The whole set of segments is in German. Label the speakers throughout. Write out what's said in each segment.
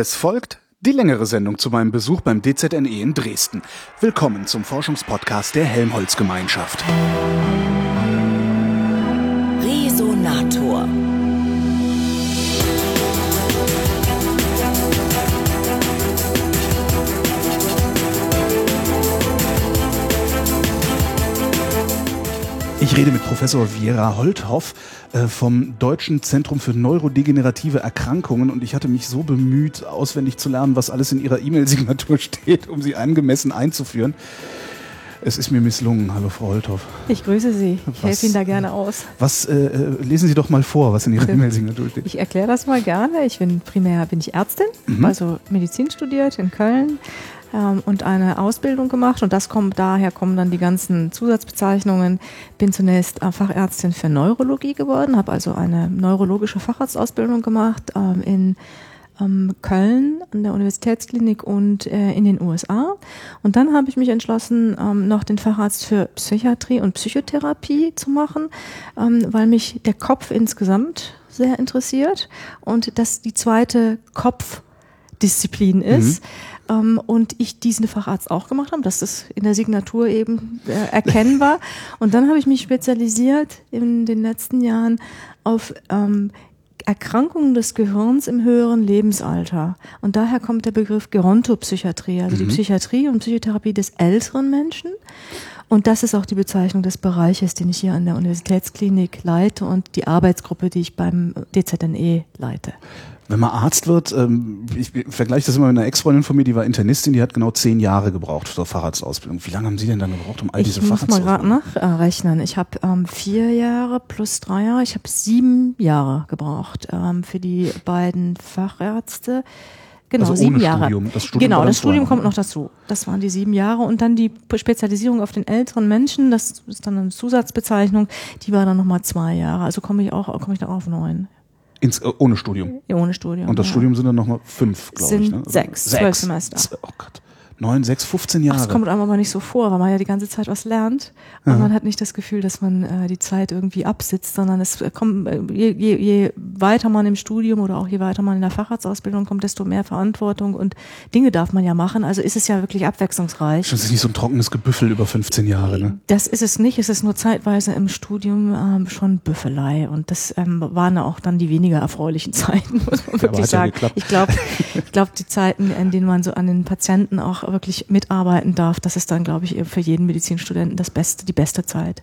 Speaker 1: Es folgt die längere Sendung zu meinem Besuch beim DZNE in Dresden. Willkommen zum Forschungspodcast der Helmholtz-Gemeinschaft.
Speaker 2: Resonator.
Speaker 1: Rede mit Professor Viera Holthoff äh, vom Deutschen Zentrum für neurodegenerative Erkrankungen und ich hatte mich so bemüht, auswendig zu lernen, was alles in Ihrer E-Mail-Signatur steht, um sie angemessen einzuführen. Es ist mir misslungen. Hallo, Frau Holthoff.
Speaker 3: Ich grüße Sie. Ich helfe Ihnen da gerne aus.
Speaker 1: Was äh, äh lesen Sie doch mal vor, was in Ihrer E-Mail-Signatur steht?
Speaker 3: Ich erkläre das mal gerne. Ich bin primär bin ich Ärztin, mhm. also Medizin studiert in Köln, ähm, und eine Ausbildung gemacht und das kommt daher kommen dann die ganzen Zusatzbezeichnungen. Bin zunächst äh, Fachärztin für Neurologie geworden, habe also eine neurologische Facharztausbildung gemacht ähm, in ähm, Köln an der Universitätsklinik und äh, in den USA. Und dann habe ich mich entschlossen, ähm, noch den Facharzt für Psychiatrie und Psychotherapie zu machen, ähm, weil mich der Kopf insgesamt sehr interessiert und das die zweite Kopfdisziplin ist. Mhm ähm, und ich diesen Facharzt auch gemacht habe, dass das in der Signatur eben äh, erkennbar. Und dann habe ich mich spezialisiert in den letzten Jahren auf ähm, Erkrankungen des Gehirns im höheren Lebensalter. Und daher kommt der Begriff Gerontopsychiatrie, also mhm. die Psychiatrie und Psychotherapie des älteren Menschen. Und das ist auch die Bezeichnung des Bereiches, den ich hier an der Universitätsklinik leite und die Arbeitsgruppe, die ich beim DZNE leite.
Speaker 1: Wenn man Arzt wird, ähm, ich vergleiche das immer mit einer Ex-Freundin von mir, die war Internistin, die hat genau zehn Jahre gebraucht zur Facharztausbildung. Wie lange haben Sie denn dann gebraucht, um all diese Facharztausbildung?
Speaker 3: Ich muss mal gerade nachrechnen. Ich habe ähm, vier Jahre plus drei Jahre, ich habe sieben Jahre gebraucht ähm, für die beiden Fachärzte. Genau, also sieben Jahre. Studium. Das Studium genau, das Studium kommt noch dazu. Das waren die sieben Jahre und dann die Spezialisierung auf den älteren Menschen, das ist dann eine Zusatzbezeichnung, die war dann nochmal zwei Jahre. Also komme ich auch, komme ich da auf neun.
Speaker 1: Ins, äh, ohne Studium.
Speaker 3: Ohne Studium.
Speaker 1: Und das
Speaker 3: ja.
Speaker 1: Studium sind dann nochmal fünf, glaube ich.
Speaker 3: Ne? Sechs, sechs, zwölf Semester.
Speaker 1: Oh Gott neun, sechs, 15 Jahre.
Speaker 3: Das kommt einem aber nicht so vor, weil man ja die ganze Zeit was lernt. Und ja. man hat nicht das Gefühl, dass man äh, die Zeit irgendwie absitzt, sondern es kommt, äh, je, je, je weiter man im Studium oder auch je weiter man in der Facharztausbildung kommt, desto mehr Verantwortung und Dinge darf man ja machen. Also ist es ja wirklich abwechslungsreich.
Speaker 1: Das ist nicht so ein trockenes Gebüffel über 15 Jahre, ne?
Speaker 3: Das ist es nicht. Es ist nur zeitweise im Studium ähm, schon Büffelei. Und das ähm, waren auch dann die weniger erfreulichen Zeiten, muss man wirklich sagen. Ja ich glaube, ich glaube, die Zeiten, in denen man so an den Patienten auch wirklich mitarbeiten darf, das ist dann, glaube ich, für jeden Medizinstudenten das Beste, die beste Zeit.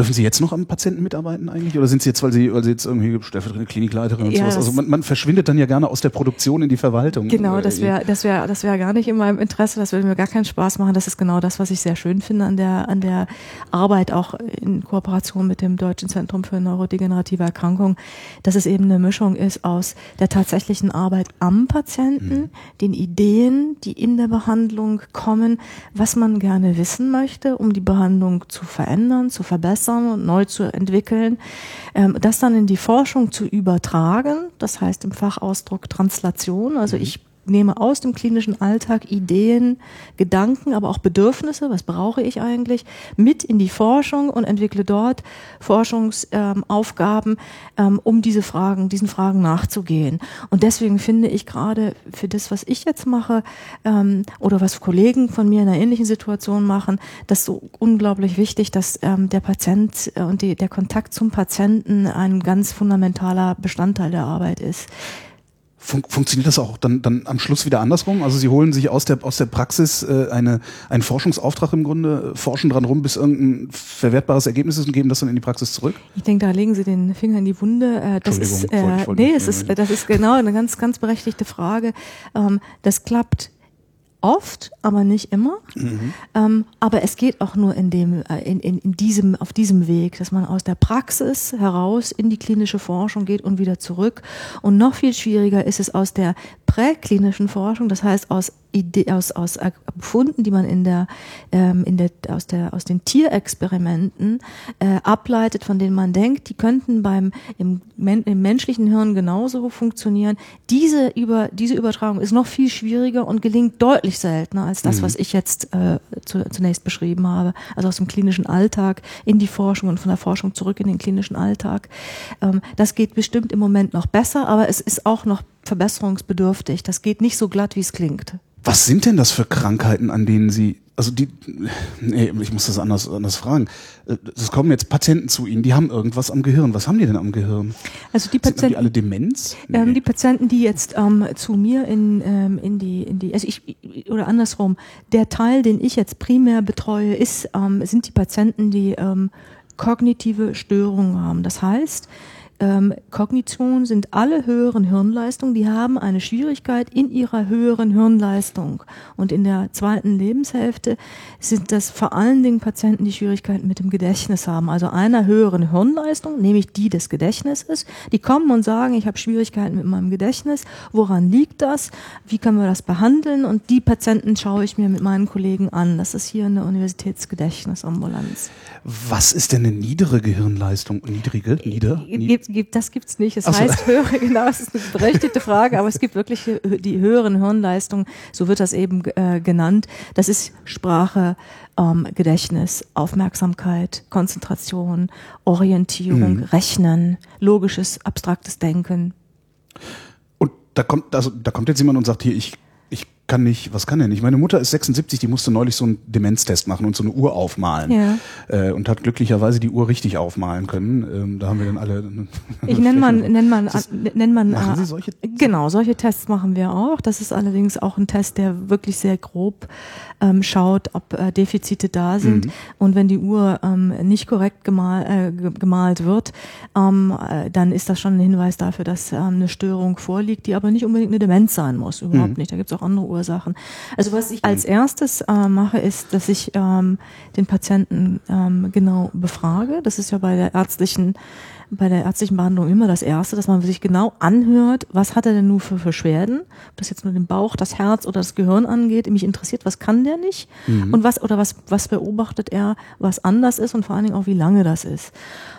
Speaker 1: Dürfen Sie jetzt noch am Patienten mitarbeiten eigentlich? Oder sind Sie jetzt, weil Sie, weil Sie jetzt irgendwie stellvertretende Klinikleiterin und ja, sowas? Also man, man verschwindet dann ja gerne aus der Produktion in die Verwaltung.
Speaker 3: Genau, das wäre, das wäre, das wäre gar nicht in meinem Interesse. Das würde mir gar keinen Spaß machen. Das ist genau das, was ich sehr schön finde an der, an der Arbeit, auch in Kooperation mit dem Deutschen Zentrum für neurodegenerative Erkrankungen, dass es eben eine Mischung ist aus der tatsächlichen Arbeit am Patienten, mhm. den Ideen, die in der Behandlung kommen, was man gerne wissen möchte, um die Behandlung zu verändern, zu verbessern verbessern und neu zu entwickeln, ähm, das dann in die Forschung zu übertragen, das heißt im Fachausdruck Translation, also mhm. ich nehme aus dem klinischen Alltag Ideen, Gedanken, aber auch Bedürfnisse, was brauche ich eigentlich, mit in die Forschung und entwickle dort Forschungsaufgaben, ähm, um diese Fragen, diesen Fragen nachzugehen. Und deswegen finde ich gerade für das, was ich jetzt mache, ähm, oder was Kollegen von mir in einer ähnlichen Situation machen, das so unglaublich wichtig, dass ähm, der Patient äh, und die, der Kontakt zum Patienten ein ganz fundamentaler Bestandteil der Arbeit ist.
Speaker 1: Fun funktioniert das auch dann, dann am Schluss wieder andersrum? Also Sie holen sich aus der, aus der Praxis äh, eine, einen Forschungsauftrag im Grunde, forschen dran rum, bis irgendein verwertbares Ergebnis ist und geben das dann in die Praxis zurück?
Speaker 3: Ich denke, da legen Sie den Finger in die Wunde. Äh, das ist, äh, nee, es ist, das ist genau eine ganz, ganz berechtigte Frage. Ähm, das klappt oft, aber nicht immer. Mhm. Ähm, aber es geht auch nur in dem, äh, in, in, in diesem, auf diesem Weg, dass man aus der Praxis heraus in die klinische Forschung geht und wieder zurück. Und noch viel schwieriger ist es aus der präklinischen Forschung, das heißt aus Idee, aus, aus Befunden, die man in der, ähm, in der, aus, der, aus den Tierexperimenten äh, ableitet, von denen man denkt, die könnten beim im, im menschlichen Hirn genauso funktionieren. Diese, über, diese Übertragung ist noch viel schwieriger und gelingt deutlich seltener als das, mhm. was ich jetzt äh, zu, zunächst beschrieben habe. Also aus dem klinischen Alltag in die Forschung und von der Forschung zurück in den klinischen Alltag. Ähm, das geht bestimmt im Moment noch besser, aber es ist auch noch verbesserungsbedürftig. Das geht nicht so glatt, wie es klingt.
Speaker 1: Was sind denn das für Krankheiten, an denen Sie, also die, nee, ich muss das anders, anders fragen. Es kommen jetzt Patienten zu Ihnen, die haben irgendwas am Gehirn. Was haben die denn am Gehirn?
Speaker 3: Also die Patienten,
Speaker 1: Sind die alle Demenz?
Speaker 3: Nee. Ähm, die Patienten, die jetzt ähm, zu mir in, ähm, in die, in die, also ich, oder andersrum, der Teil, den ich jetzt primär betreue, ist, ähm, sind die Patienten, die ähm, kognitive Störungen haben. Das heißt, ähm, Kognition sind alle höheren Hirnleistungen, die haben eine Schwierigkeit in ihrer höheren Hirnleistung. Und in der zweiten Lebenshälfte sind das vor allen Dingen Patienten, die Schwierigkeiten mit dem Gedächtnis haben. Also einer höheren Hirnleistung, nämlich die des Gedächtnisses. Die kommen und sagen, ich habe Schwierigkeiten mit meinem Gedächtnis. Woran liegt das? Wie können wir das behandeln? Und die Patienten schaue ich mir mit meinen Kollegen an. Das ist hier eine Universitätsgedächtnisambulanz.
Speaker 1: Was ist denn eine niedere Gehirnleistung? Niedrige? Nieder?
Speaker 3: Nied gibt, das gibt's nicht. Es so. heißt höhere, genau, es ist eine berechtigte Frage, aber es gibt wirklich die höheren Hirnleistungen, so wird das eben äh, genannt. Das ist Sprache, ähm, Gedächtnis, Aufmerksamkeit, Konzentration, Orientierung, mhm. Rechnen, logisches, abstraktes Denken.
Speaker 1: Und da kommt, also da kommt jetzt jemand und sagt hier, ich kann nicht, was kann er nicht? Meine Mutter ist 76, die musste neulich so einen Demenztest machen und so eine Uhr aufmalen. Ja. Äh, und hat glücklicherweise die Uhr richtig aufmalen können. Ähm, da haben wir dann alle.
Speaker 3: Ich nenne mal, nenn mal, nenn mal,
Speaker 1: machen Sie solche?
Speaker 3: Genau, solche Tests machen wir auch. Das ist allerdings auch ein Test, der wirklich sehr grob ähm, schaut, ob äh, Defizite da sind. Mhm. Und wenn die Uhr ähm, nicht korrekt gemal, äh, gemalt wird, ähm, äh, dann ist das schon ein Hinweis dafür, dass ähm, eine Störung vorliegt, die aber nicht unbedingt eine Demenz sein muss. Überhaupt mhm. nicht. Da gibt es auch andere Uhren Ursachen. Also was ich als erstes äh, mache, ist, dass ich ähm, den Patienten ähm, genau befrage. Das ist ja bei der ärztlichen bei der ärztlichen Behandlung immer das Erste, dass man sich genau anhört, was hat er denn nur für Beschwerden, ob das jetzt nur den Bauch, das Herz oder das Gehirn angeht. Mich interessiert, was kann der nicht mhm. und was oder was was beobachtet er, was anders ist und vor allen Dingen auch wie lange das ist.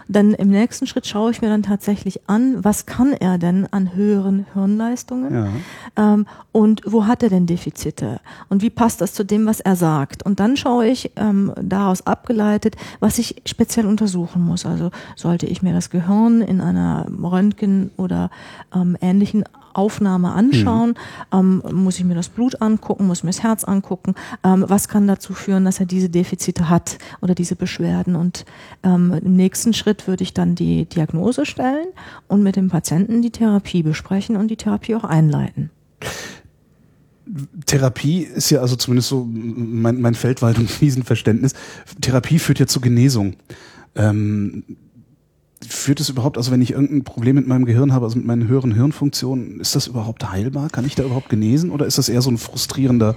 Speaker 3: Dann im nächsten Schritt schaue ich mir dann tatsächlich an, was kann er denn an höheren Hirnleistungen ja. ähm, und wo hat er denn Defizite und wie passt das zu dem, was er sagt. Und dann schaue ich ähm, daraus abgeleitet, was ich speziell untersuchen muss. Also sollte ich mir das Gehirn in einer Röntgen oder ähm, ähnlichen Aufnahme anschauen, mhm. ähm, muss ich mir das Blut angucken, muss mir das Herz angucken, ähm, was kann dazu führen, dass er diese Defizite hat oder diese Beschwerden. Und ähm, im nächsten Schritt würde ich dann die Diagnose stellen und mit dem Patienten die Therapie besprechen und die Therapie auch einleiten.
Speaker 1: Therapie ist ja also zumindest so mein, mein Feldwald- und Wiesenverständnis. Therapie führt ja zur Genesung. Ähm, führt es überhaupt, also wenn ich irgendein Problem mit meinem Gehirn habe, also mit meinen höheren Hirnfunktionen, ist das überhaupt heilbar? Kann ich da überhaupt genesen oder ist das eher so ein frustrierender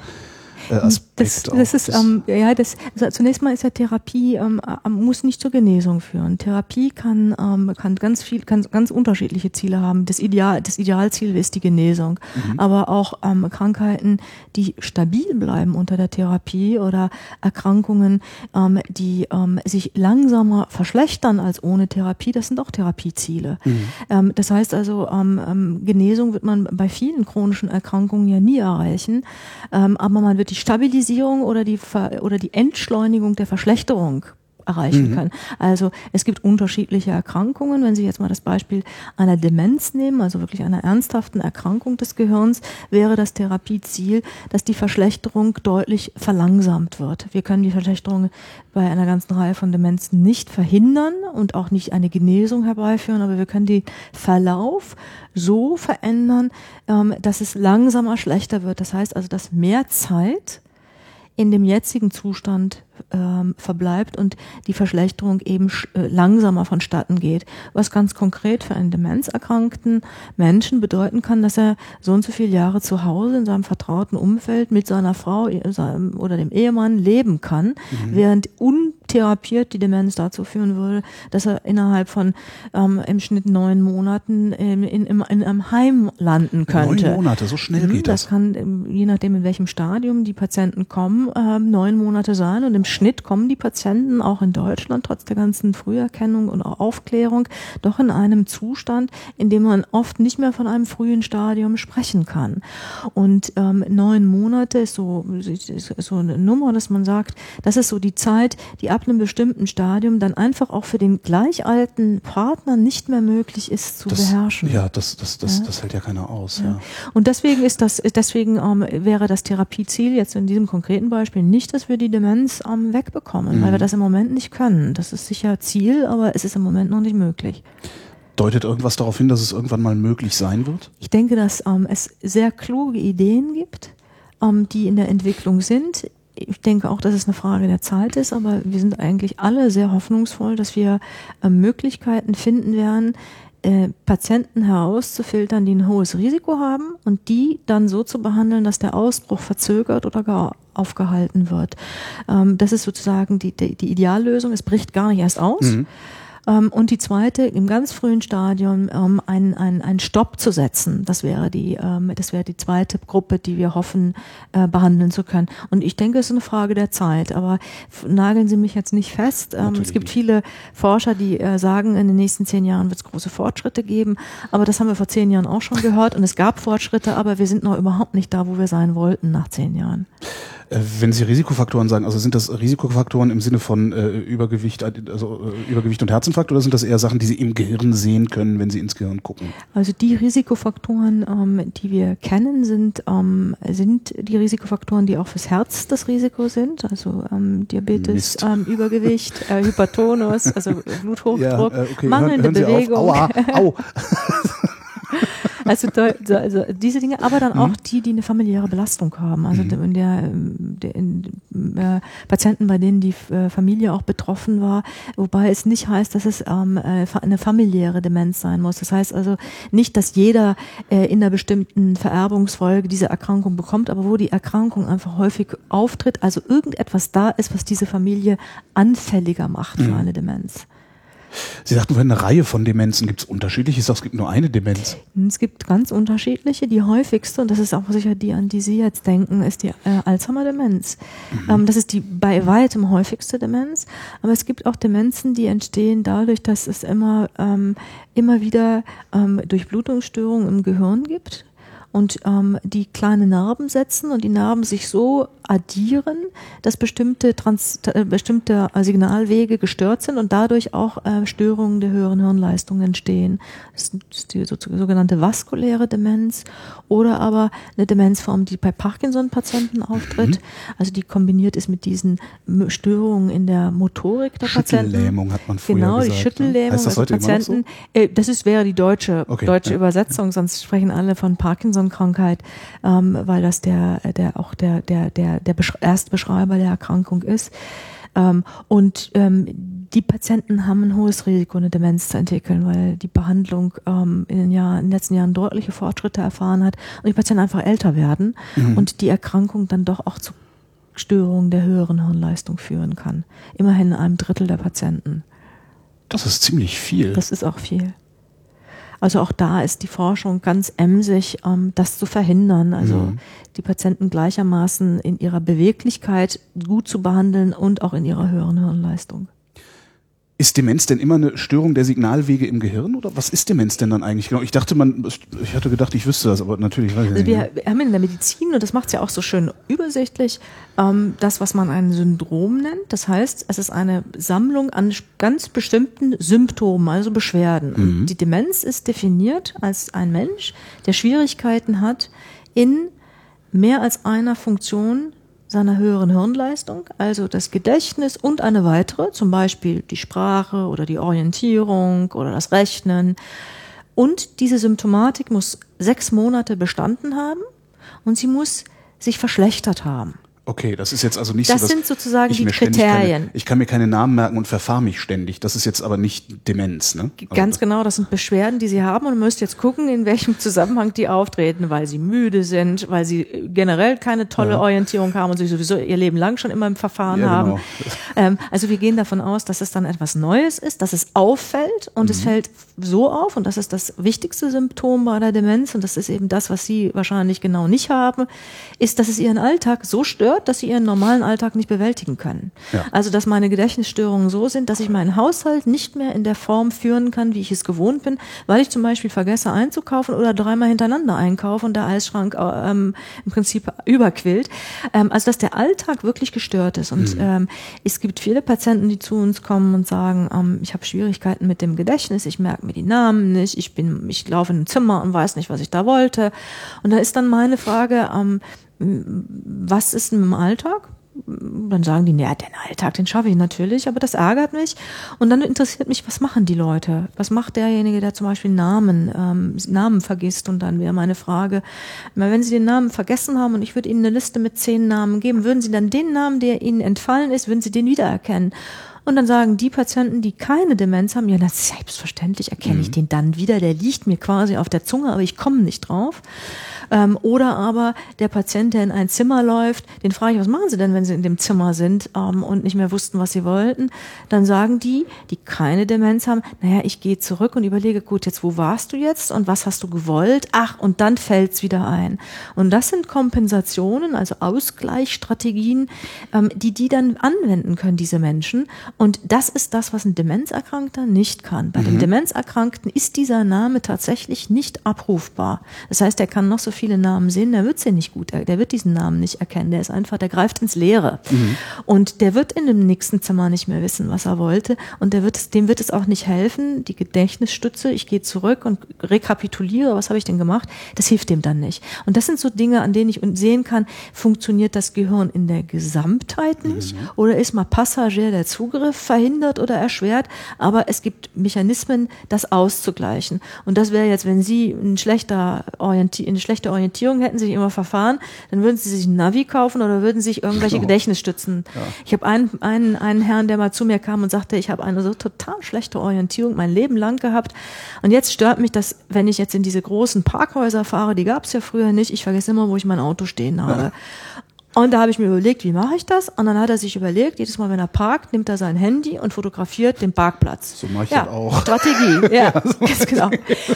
Speaker 1: äh, Aspekt.
Speaker 3: Das, das ist, ähm, ja, das, also zunächst mal ist ja Therapie, ähm, äh, muss nicht zur Genesung führen. Therapie kann, ähm, kann ganz viel, kann ganz unterschiedliche Ziele haben. Das Ideal, das Idealziel ist die Genesung. Mhm. Aber auch ähm, Krankheiten, die stabil bleiben unter der Therapie oder Erkrankungen, ähm, die ähm, sich langsamer verschlechtern als ohne Therapie, das sind auch Therapieziele. Mhm. Ähm, das heißt also, ähm, ähm Genesung wird man bei vielen chronischen Erkrankungen ja nie erreichen, ähm, aber man wird die Stabilisierung oder die, Ver oder die Entschleunigung der Verschlechterung erreichen mhm. können. Also es gibt unterschiedliche Erkrankungen. Wenn Sie jetzt mal das Beispiel einer Demenz nehmen, also wirklich einer ernsthaften Erkrankung des Gehirns, wäre das Therapieziel, dass die Verschlechterung deutlich verlangsamt wird. Wir können die Verschlechterung bei einer ganzen Reihe von Demenzen nicht verhindern und auch nicht eine Genesung herbeiführen, aber wir können den Verlauf so verändern, ähm, dass es langsamer schlechter wird. Das heißt also, dass mehr Zeit in dem jetzigen Zustand ähm, verbleibt und die Verschlechterung eben äh, langsamer vonstatten geht. Was ganz konkret für einen demenzerkrankten Menschen bedeuten kann, dass er so und so viele Jahre zu Hause in seinem vertrauten Umfeld mit seiner Frau seinem, oder dem Ehemann leben kann, mhm. während untherapiert die Demenz dazu führen würde, dass er innerhalb von ähm, im Schnitt neun Monaten in, in, in, in einem Heim landen könnte.
Speaker 1: Neun Monate, so schnell mhm, geht
Speaker 3: das. Das kann, ähm, je nachdem in welchem Stadium die Patienten kommen, ähm, neun Monate sein und im Schnitt kommen die Patienten auch in Deutschland trotz der ganzen Früherkennung und auch Aufklärung doch in einem Zustand, in dem man oft nicht mehr von einem frühen Stadium sprechen kann. Und ähm, neun Monate ist so, ist so eine Nummer, dass man sagt, das ist so die Zeit, die ab einem bestimmten Stadium dann einfach auch für den gleich alten Partner nicht mehr möglich ist zu
Speaker 1: das,
Speaker 3: beherrschen.
Speaker 1: Ja, das, das, das, ja. das hält ja keiner aus. Ja. ja.
Speaker 3: Und deswegen ist das, deswegen ähm, wäre das Therapieziel jetzt in diesem konkreten Beispiel nicht, dass wir die Demenz ähm, wegbekommen, mhm. weil wir das im Moment nicht können. Das ist sicher Ziel, aber es ist im Moment noch nicht möglich.
Speaker 1: Deutet irgendwas darauf hin, dass es irgendwann mal möglich sein wird?
Speaker 3: Ich denke, dass ähm, es sehr kluge Ideen gibt, ähm, die in der Entwicklung sind. Ich denke auch, dass es eine Frage der Zeit ist, aber wir sind eigentlich alle sehr hoffnungsvoll, dass wir äh, Möglichkeiten finden werden, äh, Patienten herauszufiltern, die ein hohes Risiko haben und die dann so zu behandeln, dass der Ausbruch verzögert oder gar aufgehalten wird. Ähm, das ist sozusagen die, die, die Ideallösung. Es bricht gar nicht erst aus. Mhm. Ähm, und die zweite, im ganz frühen Stadium ähm, einen, einen, einen Stopp zu setzen. Das wäre die, ähm, das wäre die zweite Gruppe, die wir hoffen, äh, behandeln zu können. Und ich denke, es ist eine Frage der Zeit. Aber nageln Sie mich jetzt nicht fest. Ähm, es gibt viele Forscher, die äh, sagen, in den nächsten zehn Jahren wird es große Fortschritte geben. Aber das haben wir vor zehn Jahren auch schon gehört. Und es gab Fortschritte, aber wir sind noch überhaupt nicht da, wo wir sein wollten nach zehn Jahren.
Speaker 1: Äh, wenn Sie Risikofaktoren sagen, also sind das Risikofaktoren im Sinne von äh, Übergewicht, also äh, Übergewicht und Herzinfarkt oder sind das eher Sachen, die Sie im Gehirn sehen können, wenn Sie ins Gehirn gucken?
Speaker 3: Also die Risikofaktoren, ähm, die wir kennen, sind, ähm, sind die Risikofaktoren, die auch fürs Herz das Risiko sind, also ähm, Diabetes, ähm, Übergewicht, äh, Hypertonus, also Bluthochdruck, ja, äh, okay. mangelnde hören, hören Bewegung. Aua, au. Also, also diese Dinge, aber dann auch mhm. die, die eine familiäre Belastung haben. Also mhm. in der, der in, äh, Patienten, bei denen die äh, Familie auch betroffen war, wobei es nicht heißt, dass es ähm, äh, eine familiäre Demenz sein muss. Das heißt also nicht, dass jeder äh, in einer bestimmten Vererbungsfolge diese Erkrankung bekommt, aber wo die Erkrankung einfach häufig auftritt, also irgendetwas da ist, was diese Familie anfälliger macht für mhm. eine Demenz.
Speaker 1: Sie sagten eine Reihe von Demenzen. Gibt es unterschiedliche? Ich sage, es gibt nur eine Demenz.
Speaker 3: Es gibt ganz unterschiedliche. Die häufigste, und das ist auch sicher die, an die Sie jetzt denken, ist die äh, Alzheimer-Demenz. Mhm. Ähm, das ist die bei weitem häufigste Demenz. Aber es gibt auch Demenzen, die entstehen dadurch, dass es immer, ähm, immer wieder ähm, Durchblutungsstörungen im Gehirn gibt und ähm, die kleine Narben setzen und die Narben sich so addieren, dass bestimmte, Trans äh, bestimmte Signalwege gestört sind und dadurch auch äh, Störungen der höheren Hirnleistung entstehen. Das ist die so, sogenannte vaskuläre Demenz oder aber eine Demenzform, die bei Parkinson-Patienten auftritt, mhm. also die kombiniert ist mit diesen Störungen in der Motorik der Patienten.
Speaker 1: Schüttellähmung hat man früher
Speaker 3: genau,
Speaker 1: gesagt.
Speaker 3: Genau, die Schüttellähmung.
Speaker 1: Heißt das heute also Patienten,
Speaker 3: so? äh, das ist, wäre die deutsche, okay, deutsche ja. Übersetzung, sonst sprechen alle von Parkinson Parkinson-Krankheit, ähm, weil das der, der auch der, der, der, der Erstbeschreiber der Erkrankung ist. Ähm, und ähm, die Patienten haben ein hohes Risiko, eine Demenz zu entwickeln, weil die Behandlung ähm, in, den Jahren, in den letzten Jahren deutliche Fortschritte erfahren hat und die Patienten einfach älter werden mhm. und die Erkrankung dann doch auch zu Störungen der höheren Hirnleistung führen kann. Immerhin in einem Drittel der Patienten.
Speaker 1: Das ist ziemlich viel.
Speaker 3: Das ist auch viel. Also auch da ist die Forschung ganz emsig, ähm, das zu verhindern. Also mhm. die Patienten gleichermaßen in ihrer Beweglichkeit gut zu behandeln und auch in ihrer höheren Hirnleistung.
Speaker 1: Ist Demenz denn immer eine Störung der Signalwege im Gehirn oder was ist Demenz denn dann eigentlich genau? Ich dachte, man, ich hatte gedacht, ich wüsste das, aber natürlich weiß ich
Speaker 3: also nicht. Wir haben in der Medizin, und das macht es ja auch so schön übersichtlich, ähm, das, was man ein Syndrom nennt. Das heißt, es ist eine Sammlung an ganz bestimmten Symptomen, also Beschwerden. Mhm. Und die Demenz ist definiert als ein Mensch, der Schwierigkeiten hat, in mehr als einer Funktion seiner höheren Hirnleistung, also das Gedächtnis und eine weitere, zum Beispiel die Sprache oder die Orientierung oder das Rechnen. Und diese Symptomatik muss sechs Monate bestanden haben und sie muss sich verschlechtert haben.
Speaker 1: Okay, das ist jetzt also nicht
Speaker 3: das
Speaker 1: so.
Speaker 3: Das sind sozusagen die Kriterien.
Speaker 1: Keine, ich kann mir keine Namen merken und verfahre mich ständig. Das ist jetzt aber nicht Demenz, ne?
Speaker 3: Also Ganz genau, das sind Beschwerden, die Sie haben und müsst jetzt gucken, in welchem Zusammenhang die auftreten, weil sie müde sind, weil sie generell keine tolle ja. Orientierung haben und sich sowieso ihr Leben lang schon immer im Verfahren ja, haben. Genau. Ähm, also wir gehen davon aus, dass es dann etwas Neues ist, dass es auffällt und mhm. es fällt so auf und das ist das wichtigste Symptom bei der Demenz und das ist eben das, was Sie wahrscheinlich genau nicht haben, ist, dass es Ihren Alltag so stört, gestört, dass sie ihren normalen Alltag nicht bewältigen können. Ja. Also, dass meine Gedächtnisstörungen so sind, dass ich meinen Haushalt nicht mehr in der Form führen kann, wie ich es gewohnt bin, weil ich zum Beispiel vergesse einzukaufen oder dreimal hintereinander einkaufe und der Eisschrank ähm, im Prinzip überquillt. Ähm, also, dass der Alltag wirklich gestört ist. Und mhm. ähm, es gibt viele Patienten, die zu uns kommen und sagen, ähm, ich habe Schwierigkeiten mit dem Gedächtnis, ich merke mir die Namen nicht, ich bin, ich laufe in ein Zimmer und weiß nicht, was ich da wollte. Und da ist dann meine Frage, ähm, was ist im Alltag? Dann sagen die, naja, den Alltag, den schaffe ich natürlich, aber das ärgert mich. Und dann interessiert mich, was machen die Leute? Was macht derjenige, der zum Beispiel Namen, ähm, Namen vergisst? Und dann wäre meine Frage, wenn Sie den Namen vergessen haben und ich würde Ihnen eine Liste mit zehn Namen geben, würden Sie dann den Namen, der Ihnen entfallen ist, würden Sie den wiedererkennen? Und dann sagen die Patienten, die keine Demenz haben, ja, na, selbstverständlich erkenne mhm. ich den dann wieder, der liegt mir quasi auf der Zunge, aber ich komme nicht drauf. Ähm, oder aber der Patient, der in ein Zimmer läuft, den frage ich, was machen Sie denn, wenn Sie in dem Zimmer sind ähm, und nicht mehr wussten, was Sie wollten? Dann sagen die, die keine Demenz haben, naja, ich gehe zurück und überlege, gut, jetzt wo warst du jetzt und was hast du gewollt? Ach, und dann fällt's wieder ein. Und das sind Kompensationen, also Ausgleichsstrategien, ähm, die die dann anwenden können, diese Menschen. Und das ist das, was ein Demenzerkrankter nicht kann. Bei mhm. dem Demenzerkrankten ist dieser Name tatsächlich nicht abrufbar. Das heißt, er kann noch so viele Namen sehen, der wird sie nicht gut, der wird diesen Namen nicht erkennen. Der ist einfach, der greift ins Leere. Mhm. Und der wird in dem nächsten Zimmer nicht mehr wissen, was er wollte. Und der wird, dem wird es auch nicht helfen, die Gedächtnisstütze, ich gehe zurück und rekapituliere, was habe ich denn gemacht, das hilft dem dann nicht. Und das sind so Dinge, an denen ich sehen kann, funktioniert das Gehirn in der Gesamtheit nicht mhm. oder ist mal Passagier der Zugriff verhindert oder erschwert, aber es gibt Mechanismen, das auszugleichen. Und das wäre jetzt, wenn Sie ein schlechter Orientier, eine schlechte schlechte Orientierung hätten, sich immer verfahren, dann würden sie sich ein Navi kaufen oder würden sich irgendwelche genau. Gedächtnisstützen. Ja. Ich habe einen, einen, einen Herrn, der mal zu mir kam und sagte, ich habe eine so total schlechte Orientierung mein Leben lang gehabt. Und jetzt stört mich das, wenn ich jetzt in diese großen Parkhäuser fahre, die gab es ja früher nicht. Ich vergesse immer, wo ich mein Auto stehen habe. Ja. Und da habe ich mir überlegt, wie mache ich das? Und dann hat er sich überlegt, jedes Mal, wenn er parkt, nimmt er sein Handy und fotografiert den Parkplatz.
Speaker 1: So mache ich ja, das auch.
Speaker 3: Strategie, ja, ja so ganz genau.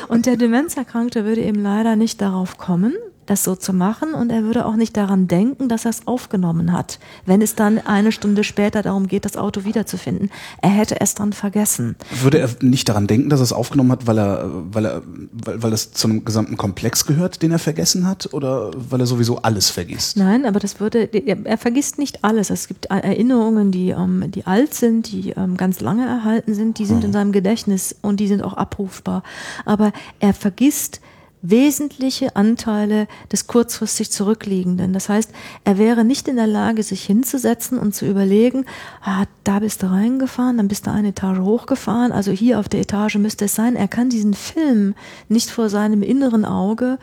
Speaker 3: Und der Demenzerkrankte würde eben leider nicht darauf kommen, das so zu machen und er würde auch nicht daran denken, dass er es aufgenommen hat, wenn es dann eine Stunde später darum geht, das Auto wiederzufinden. Er hätte es dann vergessen.
Speaker 1: Würde er nicht daran denken, dass er es aufgenommen hat, weil er, weil er, weil, weil es zum gesamten Komplex gehört, den er vergessen hat, oder weil er sowieso alles vergisst?
Speaker 3: Nein, aber das würde, er, er vergisst nicht alles. Es gibt Erinnerungen, die, ähm, die alt sind, die ähm, ganz lange erhalten sind, die sind mhm. in seinem Gedächtnis und die sind auch abrufbar. Aber er vergisst wesentliche Anteile des kurzfristig Zurückliegenden. Das heißt, er wäre nicht in der Lage, sich hinzusetzen und zu überlegen, ah, da bist du reingefahren, dann bist du eine Etage hochgefahren, also hier auf der Etage müsste es sein. Er kann diesen Film nicht vor seinem inneren Auge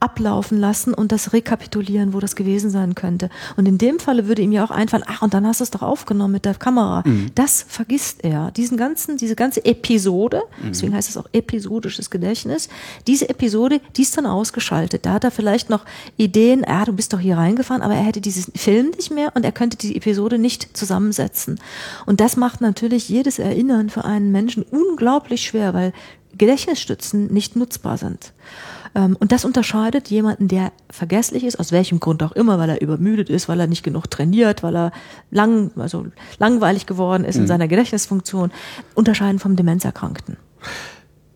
Speaker 3: ablaufen lassen und das rekapitulieren, wo das gewesen sein könnte. Und in dem Falle würde ihm ja auch einfallen, ach, und dann hast du es doch aufgenommen mit der Kamera. Mhm. Das vergisst er. Diesen ganzen, diese ganze Episode, mhm. deswegen heißt es auch episodisches Gedächtnis, diese Episode, die ist dann ausgeschaltet. Da hat er vielleicht noch Ideen, ah, du bist doch hier reingefahren, aber er hätte diesen Film nicht mehr und er könnte die Episode nicht zusammensetzen. Und das macht natürlich jedes Erinnern für einen Menschen unglaublich schwer, weil Gedächtnisstützen nicht nutzbar sind. Ähm, und das unterscheidet jemanden, der vergesslich ist, aus welchem Grund auch immer, weil er übermüdet ist, weil er nicht genug trainiert, weil er lang, also langweilig geworden ist mhm. in seiner Gedächtnisfunktion, unterscheiden vom Demenzerkrankten.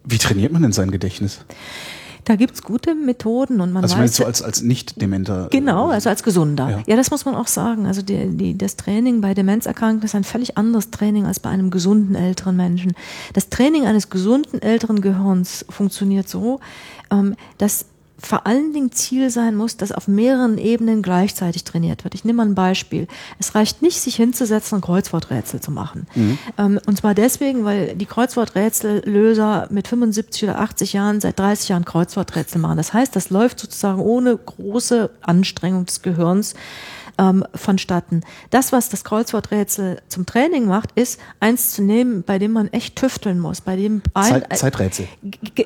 Speaker 1: Wie trainiert man denn sein Gedächtnis?
Speaker 3: Da gibt's gute Methoden und man
Speaker 1: also
Speaker 3: weiß.
Speaker 1: Also so als, als Nicht-Dementer?
Speaker 3: Genau, also als Gesunder. Ja. ja, das muss man auch sagen. Also die, die, das Training bei Demenzerkrankten ist ein völlig anderes Training als bei einem gesunden älteren Menschen. Das Training eines gesunden älteren Gehirns funktioniert so, ähm, dass vor allen Dingen Ziel sein muss, dass auf mehreren Ebenen gleichzeitig trainiert wird. Ich nehme mal ein Beispiel. Es reicht nicht, sich hinzusetzen und Kreuzworträtsel zu machen. Mhm. Ähm, und zwar deswegen, weil die Kreuzworträtsellöser mit 75 oder 80 Jahren seit 30 Jahren Kreuzworträtsel machen. Das heißt, das läuft sozusagen ohne große Anstrengung des Gehirns ähm, vonstatten. Das, was das Kreuzworträtsel zum Training macht, ist eins zu nehmen, bei dem man echt tüfteln muss, bei dem
Speaker 1: ein, Zeit, Zeiträtsel.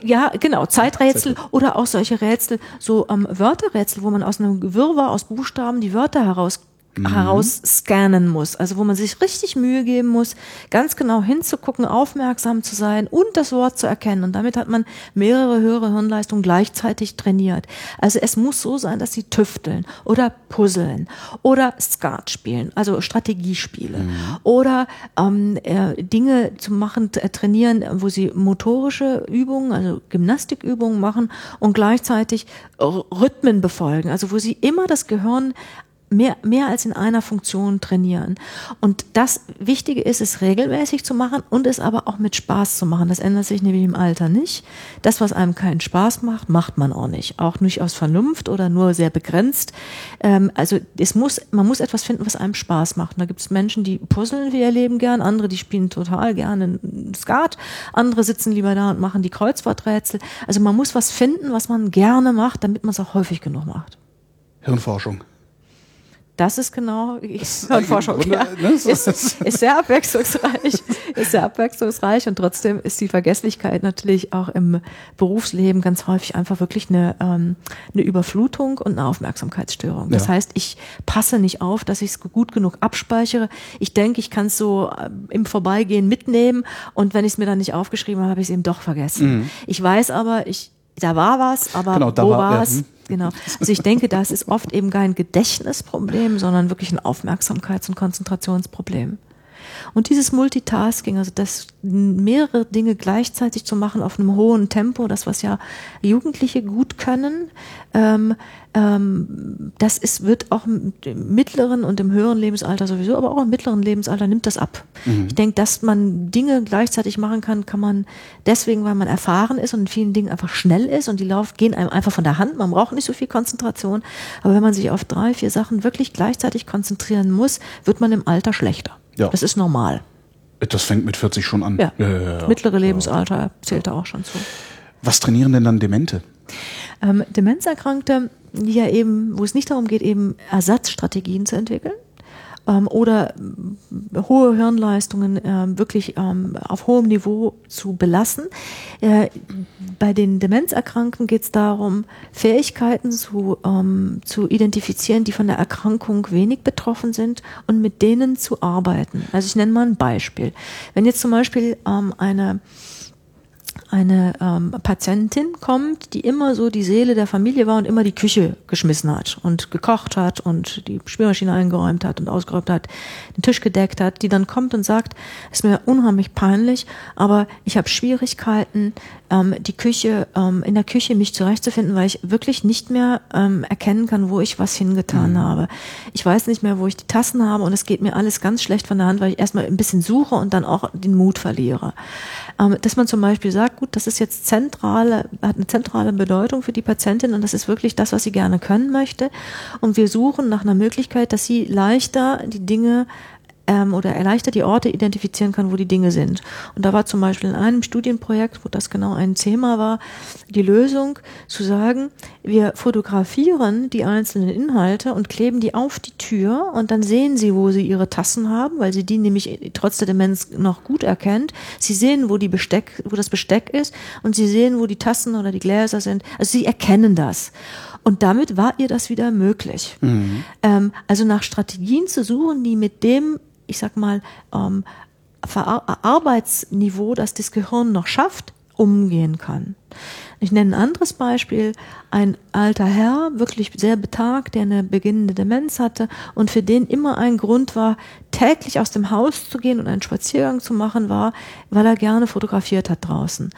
Speaker 3: Ja, genau, Zeiträtsel Zeiträtsel. oder auch solche Rätsel, so ähm, Wörterrätsel, wo man aus einem Gewirrwarr aus Buchstaben die Wörter heraus mhm. herausscannen muss. Also wo man sich richtig Mühe geben muss, ganz genau hinzugucken, aufmerksam zu sein und das Wort zu erkennen. Und damit hat man mehrere höhere Hirnleistungen gleichzeitig trainiert. Also es muss so sein, dass sie tüfteln oder puzzeln oder Skat spielen, also Strategiespiele mhm. oder ähm, äh, Dinge zu machen, äh, trainieren, wo sie motorische Übungen, also Gymnastikübungen machen und gleichzeitig Rhythmen befolgen, also wo sie immer das Gehirn mehr, mehr als in einer Funktion trainieren. Und das Wichtige ist, es regelmäßig zu machen und es aber auch mit Spaß zu machen. Das ändert sich nämlich im Alter nicht. Das, was einem keinen Spaß macht, macht man auch nicht. Auch nicht aus Vernunft oder nur sehr begrenzt. Ähm, also es muss, man muss etwas finden, was einem Spaß macht. Und da gibt es Menschen, die puzzeln wie ihr Leben gern, andere, die spielen total gerne Skat, andere sitzen lieber da und machen die Kreuzworträtsel. Also man muss was finden, was man gerne macht, damit man es auch häufig genug macht.
Speaker 1: Hirnforschung.
Speaker 3: Das ist genau Forschung. Ja. Ne? Ist, ist sehr abwechslungsreich, ist sehr abwechslungsreich und trotzdem ist die Vergesslichkeit natürlich auch im Berufsleben ganz häufig einfach wirklich eine, ähm, eine Überflutung und eine Aufmerksamkeitsstörung. Das ja. heißt, ich passe nicht auf, dass ich es gut genug abspeichere. Ich denke, ich kann es so äh, im Vorbeigehen mitnehmen und wenn ich es mir dann nicht aufgeschrieben habe, habe ich es eben doch vergessen. Mhm. Ich weiß aber, ich da war was, aber genau, wo war es? Ja, hm. Genau. Also ich denke, das ist oft eben kein Gedächtnisproblem, sondern wirklich ein Aufmerksamkeits- und Konzentrationsproblem. Und dieses Multitasking, also das mehrere Dinge gleichzeitig zu machen auf einem hohen Tempo, das was ja Jugendliche gut können, ähm, ähm, das ist, wird auch im mittleren und im höheren Lebensalter sowieso, aber auch im mittleren Lebensalter nimmt das ab. Mhm. Ich denke, dass man Dinge gleichzeitig machen kann, kann man deswegen, weil man erfahren ist und in vielen Dingen einfach schnell ist und die Lauf gehen einem einfach von der Hand. Man braucht nicht so viel Konzentration. Aber wenn man sich auf drei, vier Sachen wirklich gleichzeitig konzentrieren muss, wird man im Alter schlechter. Ja. Das ist normal.
Speaker 1: Das fängt mit 40 schon an.
Speaker 3: Ja. ja, ja, ja. Mittlere Lebensalter zählt da auch schon zu.
Speaker 1: Was trainieren denn dann Demente?
Speaker 3: Ähm, Demenzerkrankte, die ja eben, wo es nicht darum geht, eben Ersatzstrategien zu entwickeln, ähm, oder äh, hohe Hirnleistungen äh, wirklich ähm, auf hohem Niveau zu belassen. Äh, bei den Demenzerkrankten geht es darum, Fähigkeiten zu, ähm, zu identifizieren, die von der Erkrankung wenig betroffen sind und mit denen zu arbeiten. Also ich nenne mal ein Beispiel. Wenn jetzt zum Beispiel ähm, eine eine ähm, Patientin kommt, die immer so die Seele der Familie war und immer die Küche geschmissen hat und gekocht hat und die Spülmaschine eingeräumt hat und ausgeräumt hat, den Tisch gedeckt hat, die dann kommt und sagt, ist mir unheimlich peinlich, aber ich habe Schwierigkeiten, ähm, die Küche, ähm, in der Küche mich zurechtzufinden, weil ich wirklich nicht mehr ähm, erkennen kann, wo ich was hingetan mhm. habe. Ich weiß nicht mehr, wo ich die Tassen habe und es geht mir alles ganz schlecht von der Hand, weil ich erstmal ein bisschen suche und dann auch den Mut verliere. Ähm, dass man zum Beispiel sagt, gut, das ist jetzt zentrale, hat eine zentrale Bedeutung für die Patientin und das ist wirklich das, was sie gerne können möchte. Und wir suchen nach einer Möglichkeit, dass sie leichter die Dinge ähm, oder erleichtert die Orte identifizieren kann, wo die Dinge sind. Und da war zum Beispiel in einem Studienprojekt, wo das genau ein Thema war, die Lösung zu sagen, wir fotografieren die einzelnen Inhalte und kleben die auf die Tür und dann sehen sie, wo sie ihre Tassen haben, weil sie die nämlich trotz der Demenz noch gut erkennt. Sie sehen, wo die Besteck, wo das Besteck ist und sie sehen, wo die Tassen oder die Gläser sind. Also sie erkennen das. Und damit war ihr das wieder möglich. Mhm. Ähm, also nach Strategien zu suchen, die mit dem ich sag mal, ähm, Arbeitsniveau, das das Gehirn noch schafft, umgehen kann. Ich nenne ein anderes Beispiel. Ein alter Herr, wirklich sehr betagt, der eine beginnende Demenz hatte und für den immer ein Grund war, täglich aus dem Haus zu gehen und einen Spaziergang zu machen, war, weil er gerne fotografiert hat draußen.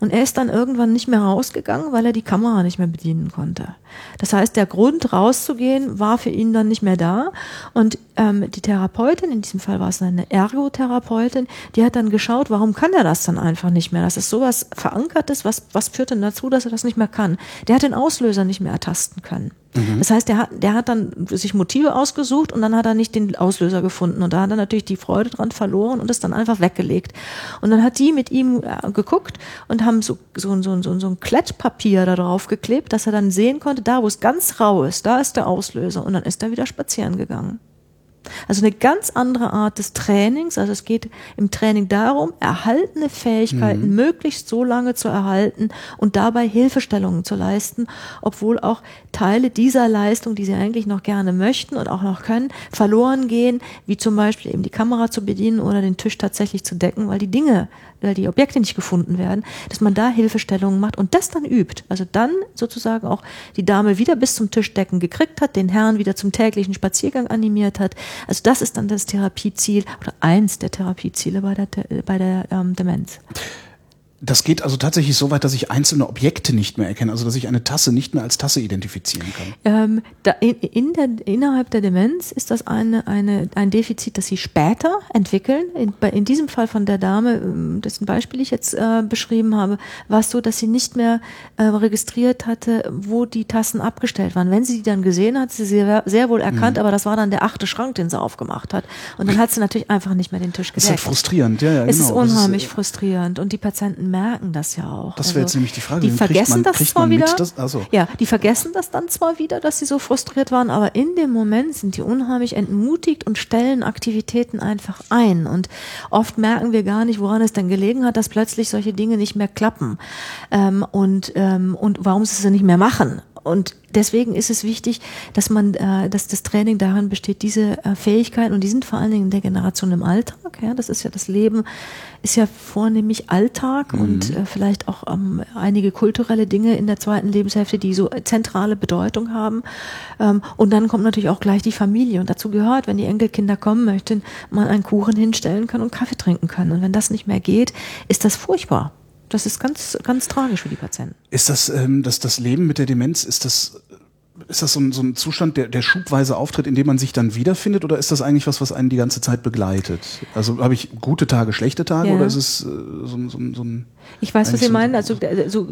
Speaker 3: Und er ist dann irgendwann nicht mehr rausgegangen, weil er die Kamera nicht mehr bedienen konnte. Das heißt, der Grund rauszugehen war für ihn dann nicht mehr da. Und ähm, die Therapeutin, in diesem Fall war es eine Ergotherapeutin, die hat dann geschaut, warum kann er das dann einfach nicht mehr? Das ist sowas Verankertes, was, was führt denn dazu, dass er das nicht mehr kann? Der hat den Auslöser nicht mehr ertasten können. Mhm. Das heißt, der hat, der hat dann sich Motive ausgesucht und dann hat er nicht den Auslöser gefunden. Und da hat er natürlich die Freude dran verloren und ist dann einfach weggelegt. Und dann hat die mit ihm äh, geguckt und haben so, so, so, so, so ein Klettpapier da drauf geklebt, dass er dann sehen konnte, da wo es ganz rau ist, da ist der Auslöser. Und dann ist er wieder spazieren gegangen. Also eine ganz andere Art des Trainings. Also es geht im Training darum, erhaltene Fähigkeiten mhm. möglichst so lange zu erhalten und dabei Hilfestellungen zu leisten, obwohl auch Teile dieser Leistung, die sie eigentlich noch gerne möchten und auch noch können, verloren gehen, wie zum Beispiel eben die Kamera zu bedienen oder den Tisch tatsächlich zu decken, weil die Dinge, weil die Objekte nicht gefunden werden, dass man da Hilfestellungen macht und das dann übt. Also dann sozusagen auch die Dame wieder bis zum Tischdecken gekriegt hat, den Herrn wieder zum täglichen Spaziergang animiert hat. Also das ist dann das Therapieziel oder eins der Therapieziele bei der, bei der ähm, Demenz.
Speaker 1: Das geht also tatsächlich so weit, dass ich einzelne Objekte nicht mehr erkenne, also dass ich eine Tasse nicht mehr als Tasse identifizieren kann.
Speaker 3: Ähm, da in, in der, innerhalb der Demenz ist das eine, eine, ein Defizit, das sie später entwickeln. In, in diesem Fall von der Dame, ähm, dessen Beispiel ich jetzt äh, beschrieben habe, war es so, dass sie nicht mehr äh, registriert hatte, wo die Tassen abgestellt waren. Wenn sie die dann gesehen hat, sie sehr, sehr wohl erkannt, mhm. aber das war dann der achte Schrank, den sie aufgemacht hat. Und dann hat sie natürlich einfach nicht mehr den Tisch gedeckt.
Speaker 1: Das ist halt frustrierend, ja, ja.
Speaker 3: Es genau. ist unheimlich ist, äh, frustrierend und die Patienten merken das ja auch.
Speaker 1: Das wäre also, jetzt nämlich die Frage.
Speaker 3: Die vergessen man, das zwar wieder. Das? Also. Ja, die vergessen das dann zwar wieder, dass sie so frustriert waren, aber in dem Moment sind die unheimlich entmutigt und stellen Aktivitäten einfach ein. Und oft merken wir gar nicht, woran es denn gelegen hat, dass plötzlich solche Dinge nicht mehr klappen ähm, und, ähm, und warum sie es nicht mehr machen. Und deswegen ist es wichtig, dass man, äh, dass das Training daran besteht, diese äh, Fähigkeiten und die sind vor allen Dingen in der Generation im Alltag. Ja, das ist ja das Leben, ist ja vornehmlich Alltag mhm. und äh, vielleicht auch ähm, einige kulturelle Dinge in der zweiten Lebenshälfte, die so zentrale Bedeutung haben. Ähm, und dann kommt natürlich auch gleich die Familie und dazu gehört, wenn die Enkelkinder kommen möchten, man einen Kuchen hinstellen kann und Kaffee trinken können. Und wenn das nicht mehr geht, ist das furchtbar. Das ist ganz, ganz tragisch für die Patienten.
Speaker 1: Ist das, ähm, das, das Leben mit der Demenz, ist das ist das so ein, so ein Zustand, der, der schubweise auftritt, in dem man sich dann wiederfindet, oder ist das eigentlich was, was einen die ganze Zeit begleitet? Also habe ich gute Tage, schlechte Tage, ja. oder ist es äh, so, so, so ein
Speaker 3: ich weiß, was Sie meinen. Also äh, so,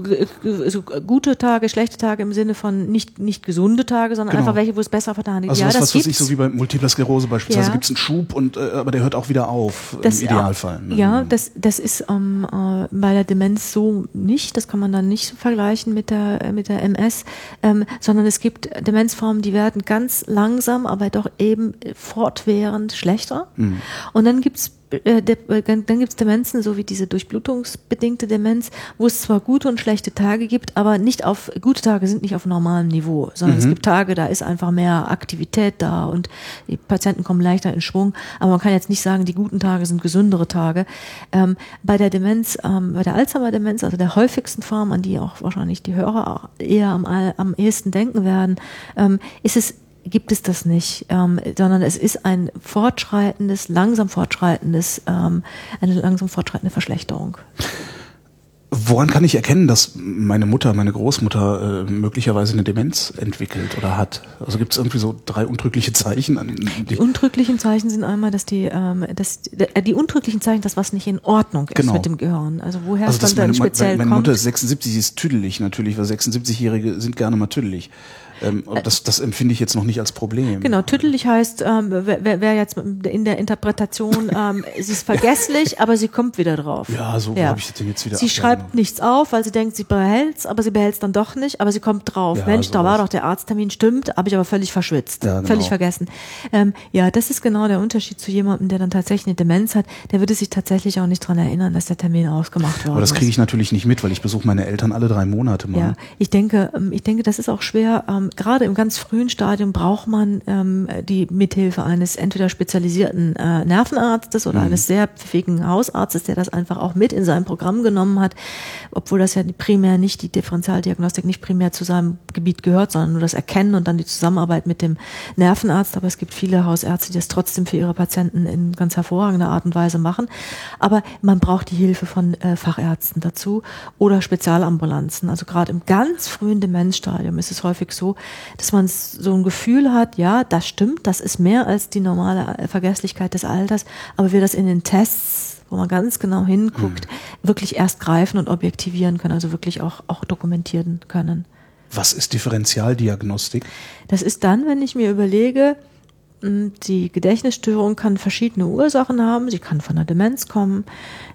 Speaker 3: so, gute Tage, schlechte Tage im Sinne von nicht, nicht gesunde Tage, sondern genau. einfach welche, wo es besser vertan
Speaker 1: ist. Also ja, was, das was, was ich so wie bei Multipler Sklerose beispielsweise ja. gibt es einen Schub und äh, aber der hört auch wieder auf das, im Idealfall.
Speaker 3: Ne? Ja, das, das ist ähm, äh, bei der Demenz so nicht. Das kann man dann nicht vergleichen mit der mit der MS, ähm, sondern es gibt Demenzformen, die werden ganz langsam, aber doch eben fortwährend schlechter. Mhm. Und dann gibt's äh, äh, dann gibt es Demenzen, so wie diese durchblutungsbedingte Demenz, wo es zwar gute und schlechte Tage gibt, aber nicht auf, gute Tage sind nicht auf normalem Niveau, sondern mhm. es gibt Tage, da ist einfach mehr Aktivität da und die Patienten kommen leichter in Schwung, aber man kann jetzt nicht sagen, die guten Tage sind gesündere Tage. Ähm, bei der Demenz, ähm, bei der Alzheimer-Demenz, also der häufigsten Form, an die auch wahrscheinlich die Hörer eher am, am ehesten denken werden, ähm, ist es gibt es das nicht, ähm, sondern es ist ein fortschreitendes, langsam fortschreitendes, ähm, eine langsam fortschreitende Verschlechterung.
Speaker 1: Woran kann ich erkennen, dass meine Mutter, meine Großmutter äh, möglicherweise eine Demenz entwickelt oder hat? Also gibt es irgendwie so drei untrügliche Zeichen?
Speaker 3: Die, die untrüglichen Zeichen sind einmal, dass die, ähm, dass, äh, die untrüglichen Zeichen, dass was nicht in Ordnung ist genau. mit dem Gehirn. Also woher also es dann, dann speziell meine,
Speaker 1: meine kommt. Meine Mutter ist 76, sie ist tüdelig natürlich, weil 76-Jährige sind gerne mal tüdelig. Ähm, das, das empfinde ich jetzt noch nicht als Problem.
Speaker 3: Genau, tüdelig heißt, ähm, wer, wer jetzt in der Interpretation, ähm, sie ist vergesslich, aber sie kommt wieder drauf.
Speaker 1: Ja, so ja. habe ich das jetzt wieder.
Speaker 3: Sie schreibt nichts auf, weil sie denkt, sie behält's, aber sie behält's dann doch nicht, aber sie kommt drauf. Ja, Mensch, da war doch der Arzttermin, stimmt, habe ich aber völlig verschwitzt, ja, genau. völlig vergessen. Ähm, ja, das ist genau der Unterschied zu jemandem, der dann tatsächlich eine Demenz hat. Der würde sich tatsächlich auch nicht dran erinnern, dass der Termin ausgemacht wurde.
Speaker 1: Aber das kriege ich natürlich nicht mit, weil ich besuche meine Eltern alle drei Monate mal.
Speaker 3: Ja, ich denke, ähm, ich denke, das ist auch schwer. Gerade im ganz frühen Stadium braucht man ähm, die Mithilfe eines entweder spezialisierten äh, Nervenarztes oder mhm. eines sehr pfiffigen Hausarztes, der das einfach auch mit in sein Programm genommen hat, obwohl das ja primär nicht die Differentialdiagnostik nicht primär zu seinem Gebiet gehört, sondern nur das Erkennen und dann die Zusammenarbeit mit dem Nervenarzt. Aber es gibt viele Hausärzte, die das trotzdem für ihre Patienten in ganz hervorragender Art und Weise machen. Aber man braucht die Hilfe von äh, Fachärzten dazu oder Spezialambulanzen. Also gerade im ganz frühen Demenzstadium ist es häufig so, dass man so ein Gefühl hat, ja, das stimmt, das ist mehr als die normale Vergesslichkeit des Alters, aber wir das in den Tests wo man ganz genau hinguckt, mhm. wirklich erst greifen und objektivieren können, also wirklich auch, auch dokumentieren können.
Speaker 1: Was ist Differentialdiagnostik?
Speaker 3: Das ist dann, wenn ich mir überlege, hm, die Gedächtnisstörung kann verschiedene Ursachen haben. Sie kann von der Demenz kommen.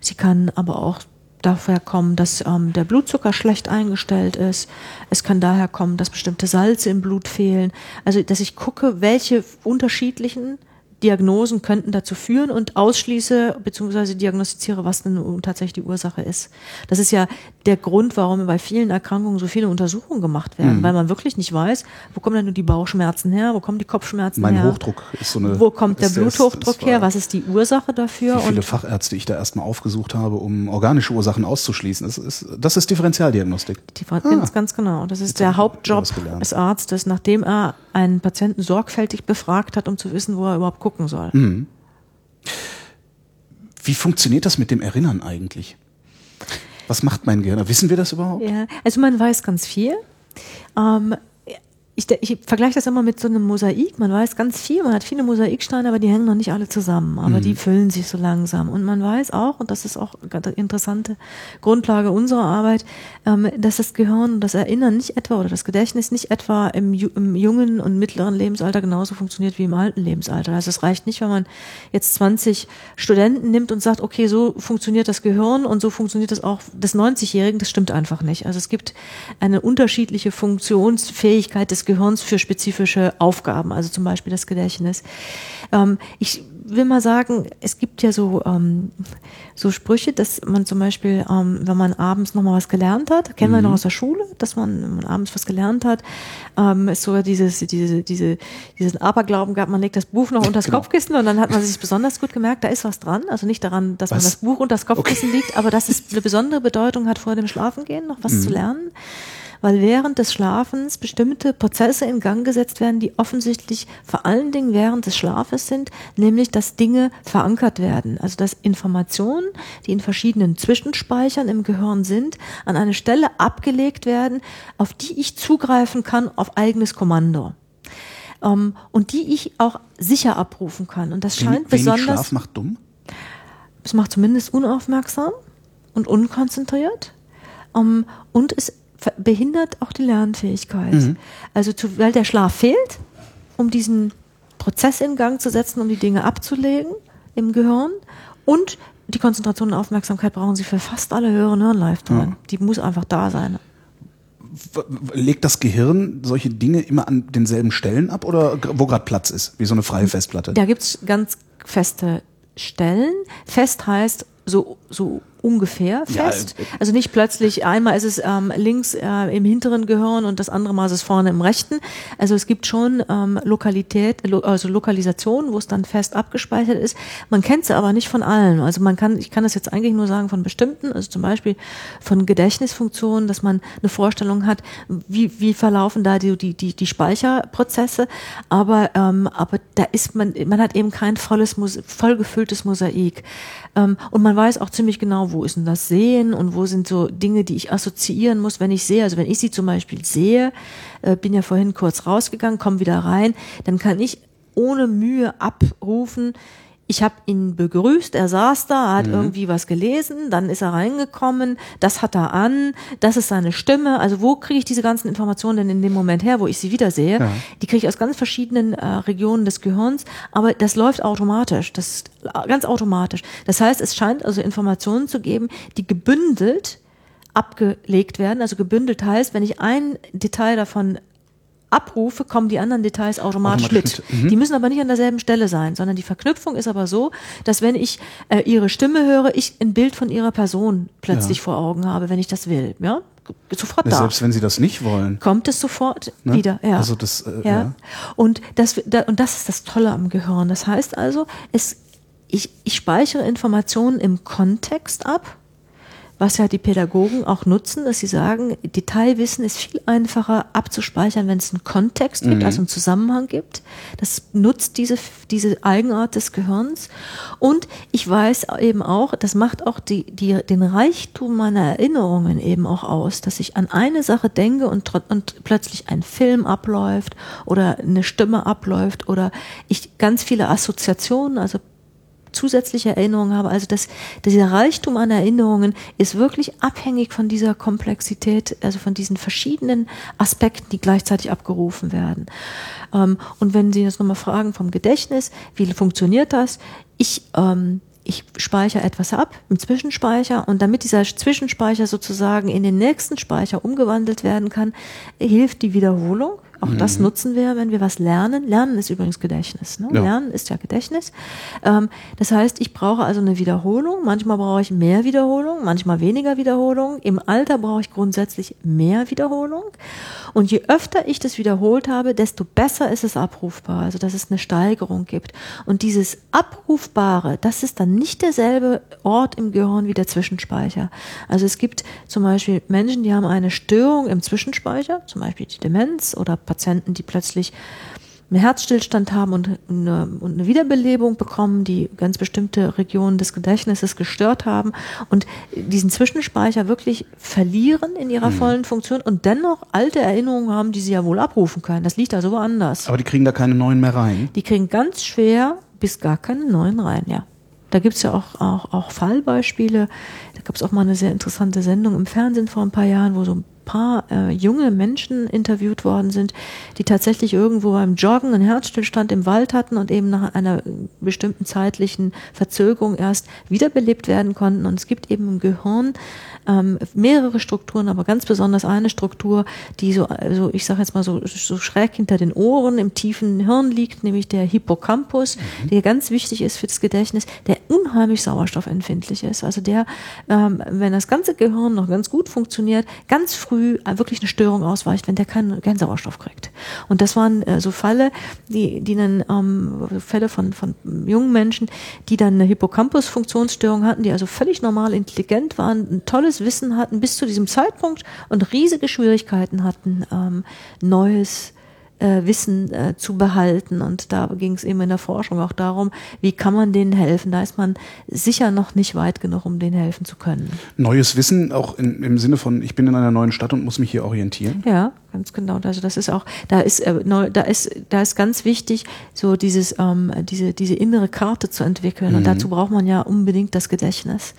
Speaker 3: Sie kann aber auch daher kommen, dass ähm, der Blutzucker schlecht eingestellt ist. Es kann daher kommen, dass bestimmte Salze im Blut fehlen. Also, dass ich gucke, welche unterschiedlichen Diagnosen könnten dazu führen und ausschließe bzw. diagnostiziere, was denn tatsächlich die Ursache ist. Das ist ja der Grund, warum bei vielen Erkrankungen so viele Untersuchungen gemacht werden, mhm. weil man wirklich nicht weiß, wo kommen denn nur die Bauchschmerzen her, wo kommen die Kopfschmerzen
Speaker 1: mein
Speaker 3: her.
Speaker 1: Mein Hochdruck ist so eine.
Speaker 3: Wo kommt der Bluthochdruck her? Was ist die Ursache dafür?
Speaker 1: Wie viele Fachärzte ich da erstmal aufgesucht habe, um organische Ursachen auszuschließen. Das ist, das ist Differentialdiagnostik.
Speaker 3: Differen ah. Ganz, ganz genau. Das ist Jetzt der Hauptjob des Arztes, nachdem er einen Patienten sorgfältig befragt hat, um zu wissen, wo er überhaupt gucken soll. Mhm.
Speaker 1: Wie funktioniert das mit dem Erinnern eigentlich? Was macht mein Gehirn? Wissen wir das überhaupt?
Speaker 3: Ja, also man weiß ganz viel. Ähm, ich, ich vergleiche das immer mit so einem Mosaik. Man weiß ganz viel, man hat viele Mosaiksteine, aber die hängen noch nicht alle zusammen. Aber mhm. die füllen sich so langsam. Und man weiß auch, und das ist auch eine interessante Grundlage unserer Arbeit, ähm, dass das Gehirn und das Erinnern nicht etwa oder das Gedächtnis nicht etwa im, im jungen und mittleren Lebensalter genauso funktioniert wie im alten Lebensalter. Also es reicht nicht, wenn man jetzt 20 Studenten nimmt und sagt, okay, so funktioniert das Gehirn und so funktioniert das auch des 90-Jährigen. Das stimmt einfach nicht. Also es gibt eine unterschiedliche Funktionsfähigkeit des Gehirns für spezifische Aufgaben, also zum Beispiel das Gedächtnis. Ähm, ich will mal sagen, es gibt ja so, ähm, so Sprüche, dass man zum Beispiel, ähm, wenn man abends nochmal was gelernt hat, kennen mhm. wir noch aus der Schule, dass man, wenn man abends was gelernt hat, ähm, ist sogar dieses, diese, diese, diesen Aberglauben gab, man legt das Buch noch unter das genau. Kopfkissen und dann hat man sich besonders gut gemerkt, da ist was dran. Also nicht daran, dass was? man das Buch unter das Kopfkissen okay. liegt, aber dass es eine besondere Bedeutung hat, vor dem Schlafengehen noch was mhm. zu lernen weil während des Schlafens bestimmte Prozesse in Gang gesetzt werden, die offensichtlich vor allen Dingen während des Schlafes sind, nämlich dass Dinge verankert werden. Also dass Informationen, die in verschiedenen Zwischenspeichern im Gehirn sind, an eine Stelle abgelegt werden, auf die ich zugreifen kann auf eigenes Kommando. Um, ähm, und die ich auch sicher abrufen kann. Und das scheint Wenig besonders.
Speaker 1: Schlaf macht dumm?
Speaker 3: Es macht zumindest unaufmerksam und unkonzentriert. Um, ähm, und es behindert auch die Lernfähigkeit. Mhm. Also zu, weil der Schlaf fehlt, um diesen Prozess in Gang zu setzen, um die Dinge abzulegen im Gehirn und die Konzentration und Aufmerksamkeit brauchen sie für fast alle höheren Hirnleistungen. Ja. Die muss einfach da sein.
Speaker 1: Legt das Gehirn solche Dinge immer an denselben Stellen ab oder wo gerade Platz ist, wie so eine freie Festplatte?
Speaker 3: Da gibt's ganz feste Stellen. Fest heißt so, so ungefähr fest. Ja, äh, also nicht plötzlich, einmal ist es ähm, links äh, im hinteren Gehirn und das andere Mal ist es vorne im rechten. Also es gibt schon ähm, Lokalität, lo also Lokalisation, wo es dann fest abgespeichert ist. Man kennt sie aber nicht von allen. Also man kann, ich kann das jetzt eigentlich nur sagen von bestimmten, also zum Beispiel von Gedächtnisfunktionen, dass man eine Vorstellung hat, wie, wie verlaufen da die, die, die, die Speicherprozesse. Aber, ähm, aber da ist man, man hat eben kein volles, voll gefülltes Mosaik. Ähm, und man weiß auch ziemlich genau, wo ist denn das Sehen und wo sind so Dinge, die ich assoziieren muss, wenn ich sehe. Also wenn ich sie zum Beispiel sehe, äh, bin ja vorhin kurz rausgegangen, komme wieder rein, dann kann ich ohne Mühe abrufen, ich habe ihn begrüßt, er saß da, hat mhm. irgendwie was gelesen, dann ist er reingekommen, das hat er an, das ist seine Stimme. Also wo kriege ich diese ganzen Informationen denn in dem Moment her, wo ich sie wiedersehe? Ja. Die kriege ich aus ganz verschiedenen äh, Regionen des Gehirns, aber das läuft automatisch, das ist ganz automatisch. Das heißt, es scheint also Informationen zu geben, die gebündelt abgelegt werden. Also gebündelt heißt, wenn ich ein Detail davon abrufe, kommen die anderen Details automatisch, automatisch mit. Mhm. Die müssen aber nicht an derselben Stelle sein, sondern die Verknüpfung ist aber so, dass wenn ich äh, ihre Stimme höre, ich ein Bild von ihrer Person plötzlich ja. vor Augen habe, wenn ich das will. Ja? Sofort da.
Speaker 1: Selbst wenn sie das nicht wollen.
Speaker 3: Kommt es sofort ne? wieder. Ja.
Speaker 1: Also das, äh,
Speaker 3: ja. ja. Und, das, da, und das ist das Tolle am Gehirn. Das heißt also, es, ich, ich speichere Informationen im Kontext ab was ja die Pädagogen auch nutzen, dass sie sagen, Detailwissen ist viel einfacher abzuspeichern, wenn es einen Kontext gibt, mhm. also einen Zusammenhang gibt. Das nutzt diese, diese Eigenart des Gehirns. Und ich weiß eben auch, das macht auch die, die, den Reichtum meiner Erinnerungen eben auch aus, dass ich an eine Sache denke und, und plötzlich ein Film abläuft oder eine Stimme abläuft oder ich ganz viele Assoziationen, also zusätzliche Erinnerungen habe. Also das, dieser Reichtum an Erinnerungen ist wirklich abhängig von dieser Komplexität, also von diesen verschiedenen Aspekten, die gleichzeitig abgerufen werden. Ähm, und wenn Sie jetzt nochmal fragen vom Gedächtnis, wie funktioniert das? Ich ähm, ich speichere etwas ab im Zwischenspeicher und damit dieser Zwischenspeicher sozusagen in den nächsten Speicher umgewandelt werden kann, hilft die Wiederholung. Auch mhm. das nutzen wir, wenn wir was lernen. Lernen ist übrigens Gedächtnis. Ne? Ja. Lernen ist ja Gedächtnis. Ähm, das heißt, ich brauche also eine Wiederholung. Manchmal brauche ich mehr Wiederholung, manchmal weniger Wiederholung. Im Alter brauche ich grundsätzlich mehr Wiederholung. Und je öfter ich das wiederholt habe, desto besser ist es abrufbar. Also, dass es eine Steigerung gibt. Und dieses Abrufbare, das ist dann nicht derselbe Ort im Gehirn wie der Zwischenspeicher. Also, es gibt zum Beispiel Menschen, die haben eine Störung im Zwischenspeicher, zum Beispiel die Demenz oder Patienten, die plötzlich einen Herzstillstand haben und eine, und eine Wiederbelebung bekommen, die ganz bestimmte Regionen des Gedächtnisses gestört haben und diesen Zwischenspeicher wirklich verlieren in ihrer mhm. vollen Funktion und dennoch alte Erinnerungen haben, die sie ja wohl abrufen können. Das liegt also woanders.
Speaker 1: Aber die kriegen da keine neuen mehr rein?
Speaker 3: Die kriegen ganz schwer bis gar keine neuen rein, ja. Da gibt's ja auch, auch, auch Fallbeispiele. Da gab's auch mal eine sehr interessante Sendung im Fernsehen vor ein paar Jahren, wo so ein paar äh, junge Menschen interviewt worden sind, die tatsächlich irgendwo beim Joggen einen Herzstillstand im Wald hatten und eben nach einer bestimmten zeitlichen Verzögerung erst wiederbelebt werden konnten. Und es gibt eben im Gehirn ähm, mehrere Strukturen, aber ganz besonders eine Struktur, die so, also ich sage jetzt mal so, so schräg hinter den Ohren im tiefen Hirn liegt, nämlich der Hippocampus, mhm. der ganz wichtig ist für das Gedächtnis, der unheimlich sauerstoffempfindlich ist. Also der, ähm, wenn das ganze Gehirn noch ganz gut funktioniert, ganz früh wirklich eine Störung ausweicht, wenn der keinen kein Sauerstoff kriegt. Und das waren äh, so Fälle, die, die dann ähm, Fälle von, von jungen Menschen, die dann eine Hippocampus-Funktionsstörung hatten, die also völlig normal intelligent waren, ein tolles tolles Wissen hatten bis zu diesem Zeitpunkt und riesige Schwierigkeiten hatten, ähm, neues äh, Wissen äh, zu behalten. Und da ging es eben in der Forschung auch darum, wie kann man denen helfen. Da ist man sicher noch nicht weit genug, um denen helfen zu können.
Speaker 1: Neues Wissen, auch in, im Sinne von, ich bin in einer neuen Stadt und muss mich hier orientieren?
Speaker 3: Ja, ganz genau. Also das ist auch, da ist, äh, neu, da ist, da ist ganz wichtig, so dieses, ähm, diese, diese innere Karte zu entwickeln. Mhm. Und dazu braucht man ja unbedingt das Gedächtnis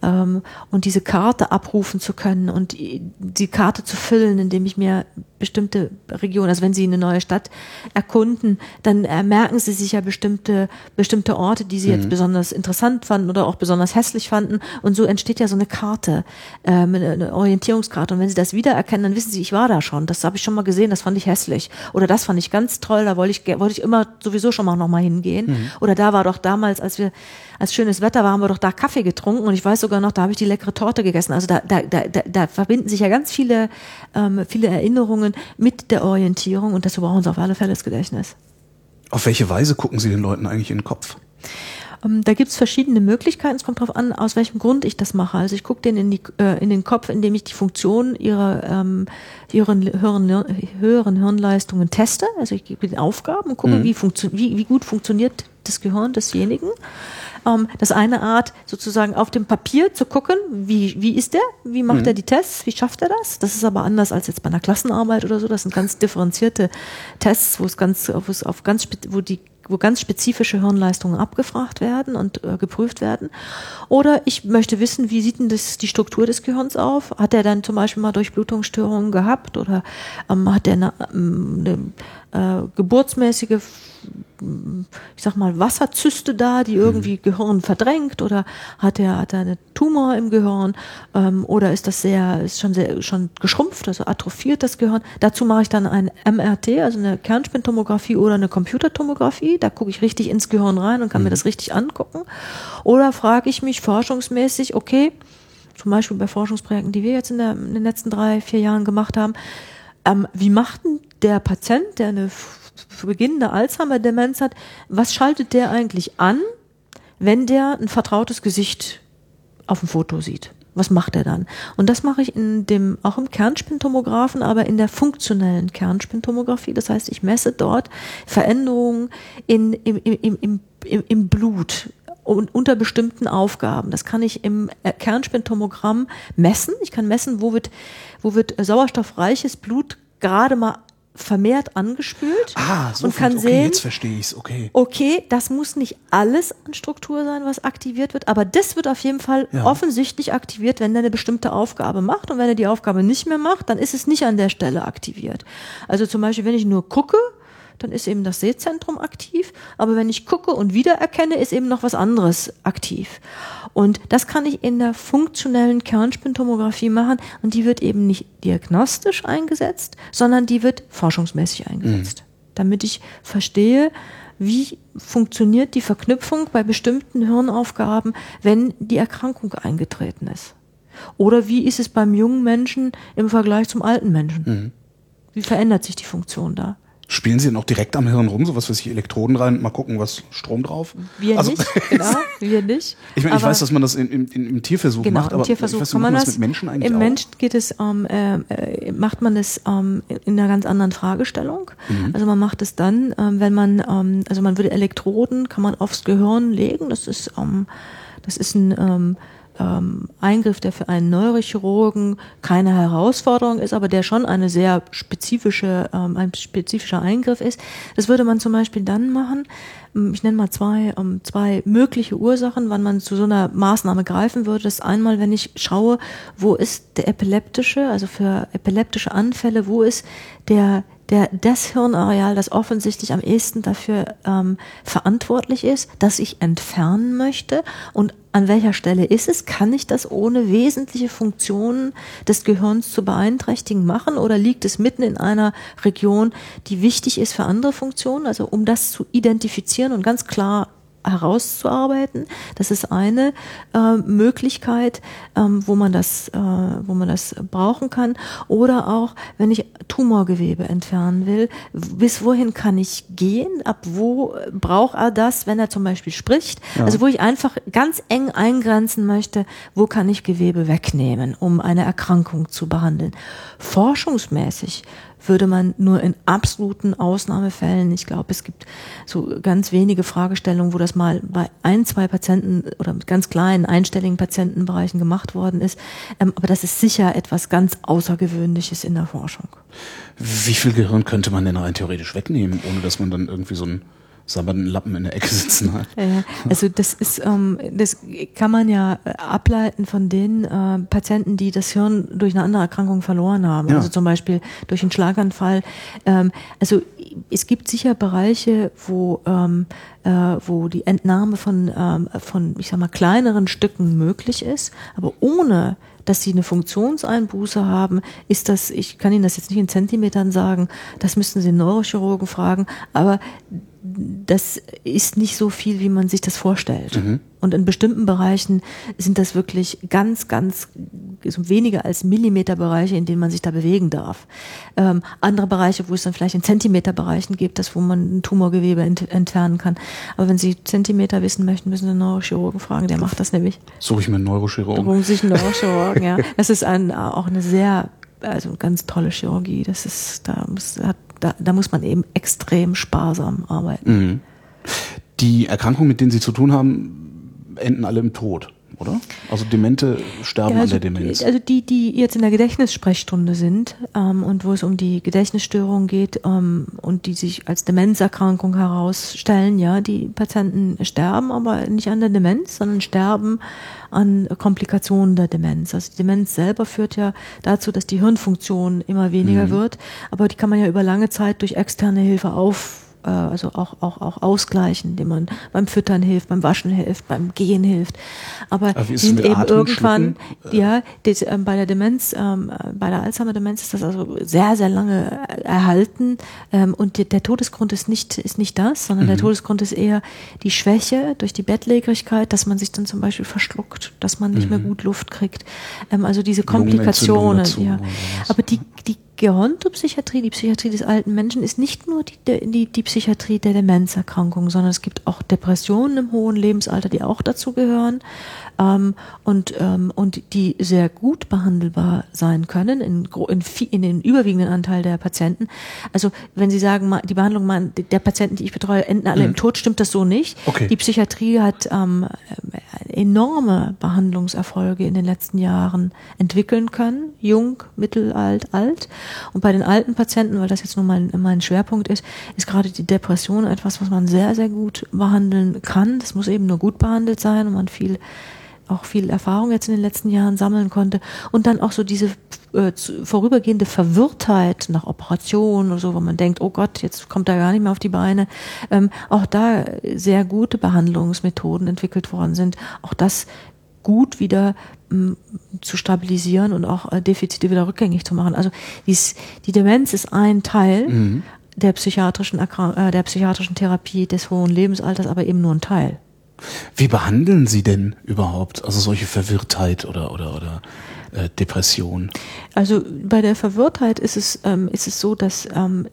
Speaker 3: und diese Karte abrufen zu können und die Karte zu füllen, indem ich mir bestimmte Regionen, also wenn Sie eine neue Stadt erkunden, dann äh, merken Sie sich ja bestimmte, bestimmte Orte, die Sie mhm. jetzt besonders interessant fanden oder auch besonders hässlich fanden. Und so entsteht ja so eine Karte, ähm, eine Orientierungskarte. Und wenn Sie das wiedererkennen, dann wissen Sie, ich war da schon. Das habe ich schon mal gesehen, das fand ich hässlich. Oder das fand ich ganz toll, da wollte ich, wollte ich immer sowieso schon mal noch mal hingehen. Mhm. Oder da war doch damals, als wir, als schönes Wetter war, haben wir doch da Kaffee getrunken und ich weiß sogar noch, da habe ich die leckere Torte gegessen. Also da, da, da, da, da verbinden sich ja ganz viele, ähm, viele Erinnerungen mit der Orientierung und dazu brauchen sie auf alle Fälle das Gedächtnis.
Speaker 1: Auf welche Weise gucken Sie den Leuten eigentlich in den Kopf?
Speaker 3: Ähm, da gibt's verschiedene Möglichkeiten. Es kommt darauf an, aus welchem Grund ich das mache. Also ich gucke denen in, die, äh, in den Kopf, indem ich die Funktion ihrer ähm, ihren höheren, höheren Hirnleistungen teste. Also ich gebe den Aufgaben und gucke, mhm. wie, wie, wie gut funktioniert das Gehirn desjenigen. Ähm, das eine Art, sozusagen auf dem Papier zu gucken, wie, wie ist der, wie macht mhm. er die Tests, wie schafft er das? Das ist aber anders als jetzt bei einer Klassenarbeit oder so. Das sind ganz differenzierte Tests, wo es ganz, wo es auf ganz, wo die wo ganz spezifische Hirnleistungen abgefragt werden und äh, geprüft werden. Oder ich möchte wissen, wie sieht denn das, die Struktur des Gehirns auf? Hat er dann zum Beispiel mal Durchblutungsstörungen gehabt oder ähm, hat er eine, ähm, eine äh, geburtsmäßige ich sag mal, Wasserzyste da, die irgendwie mhm. Gehirn verdrängt oder hat er, hat er eine Tumor im Gehirn ähm, oder ist das sehr, ist schon sehr, schon geschrumpft, also atrophiert das Gehirn. Dazu mache ich dann ein MRT, also eine Kernspintomographie oder eine Computertomographie. Da gucke ich richtig ins Gehirn rein und kann mhm. mir das richtig angucken. Oder frage ich mich forschungsmäßig, okay, zum Beispiel bei Forschungsprojekten, die wir jetzt in, der, in den letzten drei, vier Jahren gemacht haben, ähm, wie macht denn der Patient, der eine beginnende Alzheimer-Demenz hat, was schaltet der eigentlich an, wenn der ein vertrautes Gesicht auf dem Foto sieht? Was macht er dann? Und das mache ich in dem, auch im Kernspintomographen, aber in der funktionellen Kernspintomographie. Das heißt, ich messe dort Veränderungen in, im, im, im, im, im Blut, und unter bestimmten Aufgaben. Das kann ich im Kernspintomogramm messen. Ich kann messen, wo wird, wo wird sauerstoffreiches Blut gerade mal vermehrt angespült
Speaker 1: ah, so
Speaker 3: und kann okay, sehen,
Speaker 1: jetzt verstehe ich's, okay.
Speaker 3: Okay, das muss nicht alles an Struktur sein, was aktiviert wird, aber das wird auf jeden Fall ja. offensichtlich aktiviert, wenn er eine bestimmte Aufgabe macht und wenn er die Aufgabe nicht mehr macht, dann ist es nicht an der Stelle aktiviert. Also zum Beispiel, wenn ich nur gucke, dann ist eben das Sehzentrum aktiv. Aber wenn ich gucke und wiedererkenne, ist eben noch was anderes aktiv. Und das kann ich in der funktionellen Kernspintomographie machen. Und die wird eben nicht diagnostisch eingesetzt, sondern die wird forschungsmäßig eingesetzt. Mhm. Damit ich verstehe, wie funktioniert die Verknüpfung bei bestimmten Hirnaufgaben, wenn die Erkrankung eingetreten ist. Oder wie ist es beim jungen Menschen im Vergleich zum alten Menschen? Mhm. Wie verändert sich die Funktion da?
Speaker 1: Spielen Sie noch direkt am Hirn rum, sowas was ich Elektroden rein, mal gucken, was Strom drauf?
Speaker 3: Wir also, nicht, genau, wir nicht.
Speaker 1: Ich, meine, ich weiß, dass man das in, in, im Tierversuch
Speaker 3: genau,
Speaker 1: macht,
Speaker 3: aber im Tierversuch weiß, kann man das, mit Menschen eigentlich Im auch? Menschen geht es, ähm, äh, macht man es ähm, in einer ganz anderen Fragestellung. Mhm. Also man macht es dann, ähm, wenn man, ähm, also man würde Elektroden, kann man aufs Gehirn legen. Das ist, ähm, das ist ein ähm, ähm, Eingriff, der für einen Neurochirurgen keine Herausforderung ist, aber der schon eine sehr spezifische, ähm, ein spezifischer Eingriff ist. Das würde man zum Beispiel dann machen. Ähm, ich nenne mal zwei, ähm, zwei mögliche Ursachen, wann man zu so einer Maßnahme greifen würde. Das einmal, wenn ich schaue, wo ist der epileptische, also für epileptische Anfälle, wo ist der der das Hirnareal, das offensichtlich am ehesten dafür ähm, verantwortlich ist, dass ich entfernen möchte und an welcher Stelle ist es? Kann ich das ohne wesentliche Funktionen des Gehirns zu beeinträchtigen machen oder liegt es mitten in einer Region, die wichtig ist für andere Funktionen? Also um das zu identifizieren und ganz klar herauszuarbeiten. Das ist eine äh, Möglichkeit, ähm, wo man das, äh, wo man das brauchen kann. Oder auch, wenn ich Tumorgewebe entfernen will, bis wohin kann ich gehen? Ab wo braucht er das, wenn er zum Beispiel spricht? Ja. Also wo ich einfach ganz eng eingrenzen möchte, wo kann ich Gewebe wegnehmen, um eine Erkrankung zu behandeln? Forschungsmäßig würde man nur in absoluten Ausnahmefällen, ich glaube, es gibt so ganz wenige Fragestellungen, wo das mal bei ein, zwei Patienten oder mit ganz kleinen einstelligen Patientenbereichen gemacht worden ist. Ähm, aber das ist sicher etwas ganz Außergewöhnliches in der Forschung.
Speaker 1: Wie viel Gehirn könnte man denn rein theoretisch wegnehmen, ohne dass man dann irgendwie so ein sabbernden Lappen in der Ecke sitzen hat.
Speaker 3: Ja, also das ist, ähm, das kann man ja äh, ableiten von den äh, Patienten, die das Hirn durch eine andere Erkrankung verloren haben. Ja. Also zum Beispiel durch einen Schlaganfall. Ähm, also es gibt sicher Bereiche, wo ähm, äh, wo die Entnahme von ähm, von ich sag mal kleineren Stücken möglich ist, aber ohne dass sie eine Funktionseinbuße haben, ist das, ich kann Ihnen das jetzt nicht in Zentimetern sagen, das müssten Sie Neurochirurgen fragen, aber das ist nicht so viel, wie man sich das vorstellt. Mhm. Und in bestimmten Bereichen sind das wirklich ganz, ganz so weniger als Millimeterbereiche, in denen man sich da bewegen darf. Ähm, andere Bereiche, wo es dann vielleicht in Zentimeterbereichen gibt, das wo man ein Tumorgewebe ent entfernen kann. Aber wenn Sie Zentimeter wissen möchten, müssen Sie einen Neurochirurgen fragen, der macht das nämlich.
Speaker 1: Suche ich mir einen Neurochirurgen.
Speaker 3: Suche sich einen Neurochirurgen, ja. Das ist ein, auch eine sehr, also ganz tolle Chirurgie. Das ist, da muss, hat da, da muss man eben extrem sparsam arbeiten. Mhm.
Speaker 1: Die Erkrankungen, mit denen Sie zu tun haben, enden alle im Tod oder? Also Demente sterben ja, also, an der Demenz.
Speaker 3: Also die, die jetzt in der Gedächtnissprechstunde sind ähm, und wo es um die Gedächtnisstörung geht ähm, und die sich als Demenzerkrankung herausstellen, ja, die Patienten sterben aber nicht an der Demenz, sondern sterben an Komplikationen der Demenz. Also die Demenz selber führt ja dazu, dass die Hirnfunktion immer weniger mhm. wird, aber die kann man ja über lange Zeit durch externe Hilfe auf äh, also auch, auch, auch ausgleichen, indem man beim Füttern hilft, beim Waschen hilft, beim Gehen hilft. Aber, Aber sind eben irgendwann, ja, das, äh, bei der Demenz, ähm, bei der Alzheimer-Demenz ist das also sehr, sehr lange erhalten ähm, und die, der Todesgrund ist nicht, ist nicht das, sondern mhm. der Todesgrund ist eher die Schwäche durch die Bettlägerigkeit, dass man sich dann zum Beispiel verschluckt, dass man nicht mhm. mehr gut Luft kriegt. Ähm, also diese Komplikationen, ja. Aber die, die Gerontopsychiatrie, die Psychiatrie des alten Menschen, ist nicht nur die, die, die Psychiatrie der Demenzerkrankungen, sondern es gibt auch Depressionen im hohen Lebensalter, die auch dazu gehören ähm, und, ähm, und die sehr gut behandelbar sein können in, in, in den überwiegenden Anteil der Patienten. Also wenn Sie sagen, die Behandlung der Patienten, die ich betreue, enden alle mhm. im Tod, stimmt das so nicht. Okay. Die Psychiatrie hat ähm, enorme Behandlungserfolge in den letzten Jahren entwickeln können, jung, mittelalt, alt. Und bei den alten Patienten, weil das jetzt nun mal mein Schwerpunkt ist, ist gerade die Depression etwas, was man sehr, sehr gut behandeln kann. Das muss eben nur gut behandelt sein und man viel auch viel Erfahrung jetzt in den letzten Jahren sammeln konnte und dann auch so diese äh, vorübergehende Verwirrtheit nach Operationen oder so, wo man denkt, oh Gott, jetzt kommt er gar nicht mehr auf die Beine, ähm, auch da sehr gute Behandlungsmethoden entwickelt worden sind. Auch das gut wieder m, zu stabilisieren und auch äh, Defizite wieder rückgängig zu machen. Also dies, die Demenz ist ein Teil mhm. der psychiatrischen äh, der psychiatrischen Therapie des hohen Lebensalters, aber eben nur ein Teil.
Speaker 1: Wie behandeln Sie denn überhaupt also solche Verwirrtheit oder oder oder äh, Depression?
Speaker 3: Also bei der Verwirrtheit ist es ähm, ist es so, dass ähm,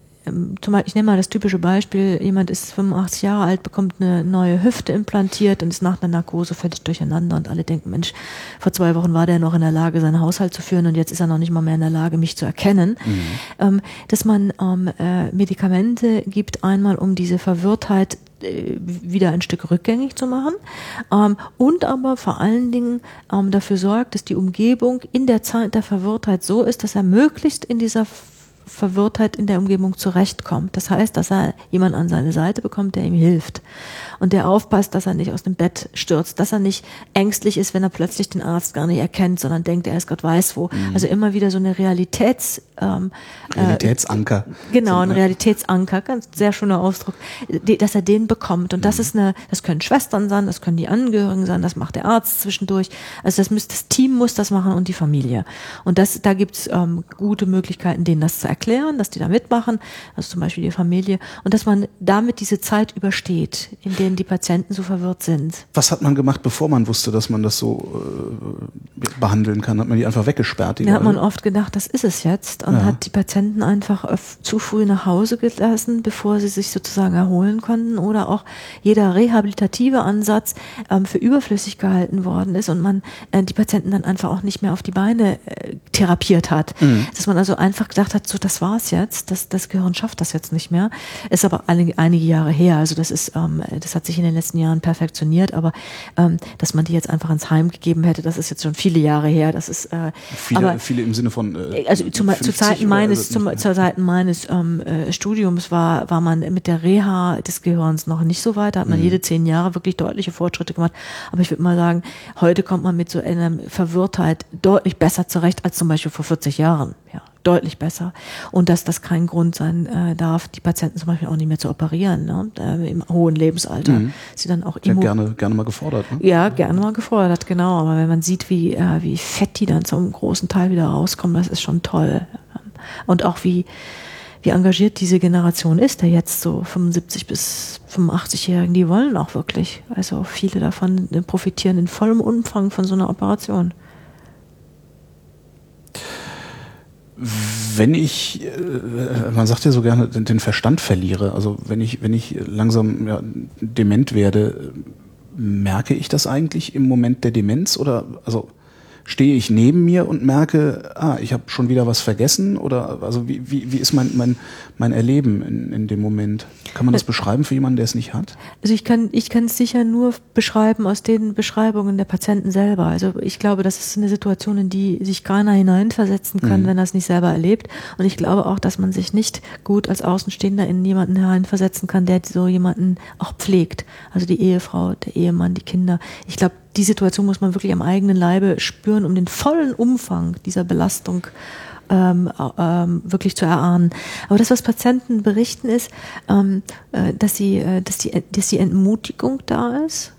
Speaker 3: ich nehme mal das typische Beispiel, jemand ist 85 Jahre alt, bekommt eine neue Hüfte implantiert und ist nach einer Narkose völlig durcheinander und alle denken, Mensch, vor zwei Wochen war der noch in der Lage, seinen Haushalt zu führen und jetzt ist er noch nicht mal mehr in der Lage, mich zu erkennen. Mhm. Ähm, dass man ähm, äh, Medikamente gibt, einmal um diese Verwirrtheit äh, wieder ein Stück rückgängig zu machen ähm, und aber vor allen Dingen ähm, dafür sorgt, dass die Umgebung in der Zeit der Verwirrtheit so ist, dass er möglichst in dieser Verwirrtheit in der Umgebung zurechtkommt. Das heißt, dass er jemand an seine Seite bekommt, der ihm hilft und der aufpasst, dass er nicht aus dem Bett stürzt, dass er nicht ängstlich ist, wenn er plötzlich den Arzt gar nicht erkennt, sondern denkt, er ist Gott weiß wo. Mhm. Also immer wieder so eine Realitäts
Speaker 1: ähm, äh, Realitätsanker.
Speaker 3: Äh, genau, ein Realitätsanker, ganz sehr schöner Ausdruck, die, dass er den bekommt. Und das mhm. ist eine, das können Schwestern sein, das können die Angehörigen sein, das macht der Arzt zwischendurch. Also das müsste das Team muss das machen und die Familie. Und das, da gibt's ähm, gute Möglichkeiten, denen das zu erklären, dass die da mitmachen, also zum Beispiel die Familie, und dass man damit diese Zeit übersteht, in der denen die Patienten so verwirrt sind.
Speaker 1: Was hat man gemacht, bevor man wusste, dass man das so äh, behandeln kann? Hat man die einfach weggesperrt?
Speaker 3: Da hat man oft gedacht, das ist es jetzt und ja. hat die Patienten einfach zu früh nach Hause gelassen, bevor sie sich sozusagen erholen konnten oder auch jeder rehabilitative Ansatz ähm, für überflüssig gehalten worden ist und man äh, die Patienten dann einfach auch nicht mehr auf die Beine äh, therapiert hat. Mhm. Dass man also einfach gedacht hat, so das war's jetzt, das, das Gehirn schafft das jetzt nicht mehr. Ist aber einige, einige Jahre her, also das ist, ähm, das hat sich in den letzten Jahren perfektioniert, aber ähm, dass man die jetzt einfach ins Heim gegeben hätte, das ist jetzt schon viele Jahre her. Das ist äh,
Speaker 1: viele, aber, viele im Sinne von
Speaker 3: äh, also zum, zu Zeiten meines zum, zu Zeiten meines ähm, äh, Studiums war war man mit der Reha des Gehirns noch nicht so weit. Da hat man mhm. jede zehn Jahre wirklich deutliche Fortschritte gemacht. Aber ich würde mal sagen, heute kommt man mit so einer Verwirrtheit deutlich besser zurecht als zum Beispiel vor 40 Jahren. Ja deutlich besser. Und dass das kein Grund sein äh, darf, die Patienten zum Beispiel auch nicht mehr zu operieren, ne? äh, im hohen Lebensalter. Mhm. Sie dann auch
Speaker 1: ja, gerne, gerne mal gefordert.
Speaker 3: Ne? Ja, gerne mal gefordert, genau. Aber wenn man sieht, wie, äh, wie fett die dann zum großen Teil wieder rauskommen, das ist schon toll. Und auch wie, wie engagiert diese Generation ist, der jetzt so 75 bis 85-Jährigen, die wollen auch wirklich. Also viele davon profitieren in vollem Umfang von so einer Operation.
Speaker 1: Wenn ich, äh, man sagt ja so gerne, den Verstand verliere, also wenn ich, wenn ich langsam ja, dement werde, merke ich das eigentlich im Moment der Demenz oder also stehe ich neben mir und merke, ah, ich habe schon wieder was vergessen oder also wie, wie, wie ist mein, mein, mein Erleben in, in dem Moment? Kann man das beschreiben für jemanden, der es nicht hat?
Speaker 3: Also ich kann ich kann es sicher nur beschreiben aus den Beschreibungen der Patienten selber. Also ich glaube, das ist eine Situation, in die sich keiner hineinversetzen kann, mhm. wenn er es nicht selber erlebt. Und ich glaube auch, dass man sich nicht gut als Außenstehender in jemanden hineinversetzen kann, der so jemanden auch pflegt. Also die Ehefrau, der Ehemann, die Kinder. Ich glaube, die Situation muss man wirklich am eigenen Leibe spüren, um den vollen Umfang dieser Belastung ähm, ähm, wirklich zu erahnen. Aber das, was Patienten berichten, ist, ähm, äh, dass, sie, äh, dass, die, dass die Entmutigung da ist,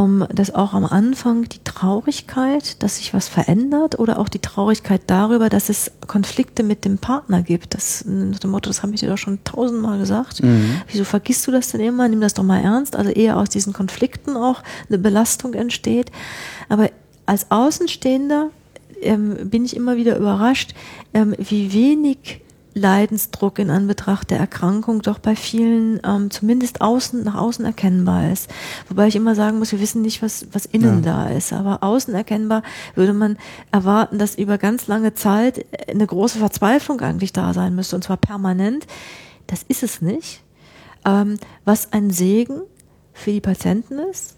Speaker 3: um, dass auch am Anfang die Traurigkeit, dass sich was verändert oder auch die Traurigkeit darüber, dass es Konflikte mit dem Partner gibt. Das nach dem Motto, das habe ich dir doch schon tausendmal gesagt. Mhm. Wieso vergisst du das denn immer? Nimm das doch mal ernst. Also eher aus diesen Konflikten auch eine Belastung entsteht. Aber als Außenstehender ähm, bin ich immer wieder überrascht, ähm, wie wenig Leidensdruck in Anbetracht der Erkrankung doch bei vielen ähm, zumindest außen nach außen erkennbar ist. Wobei ich immer sagen muss, wir wissen nicht, was, was innen ja. da ist. Aber außen erkennbar würde man erwarten, dass über ganz lange Zeit eine große Verzweiflung eigentlich da sein müsste, und zwar permanent. Das ist es nicht. Ähm, was ein Segen für die Patienten ist,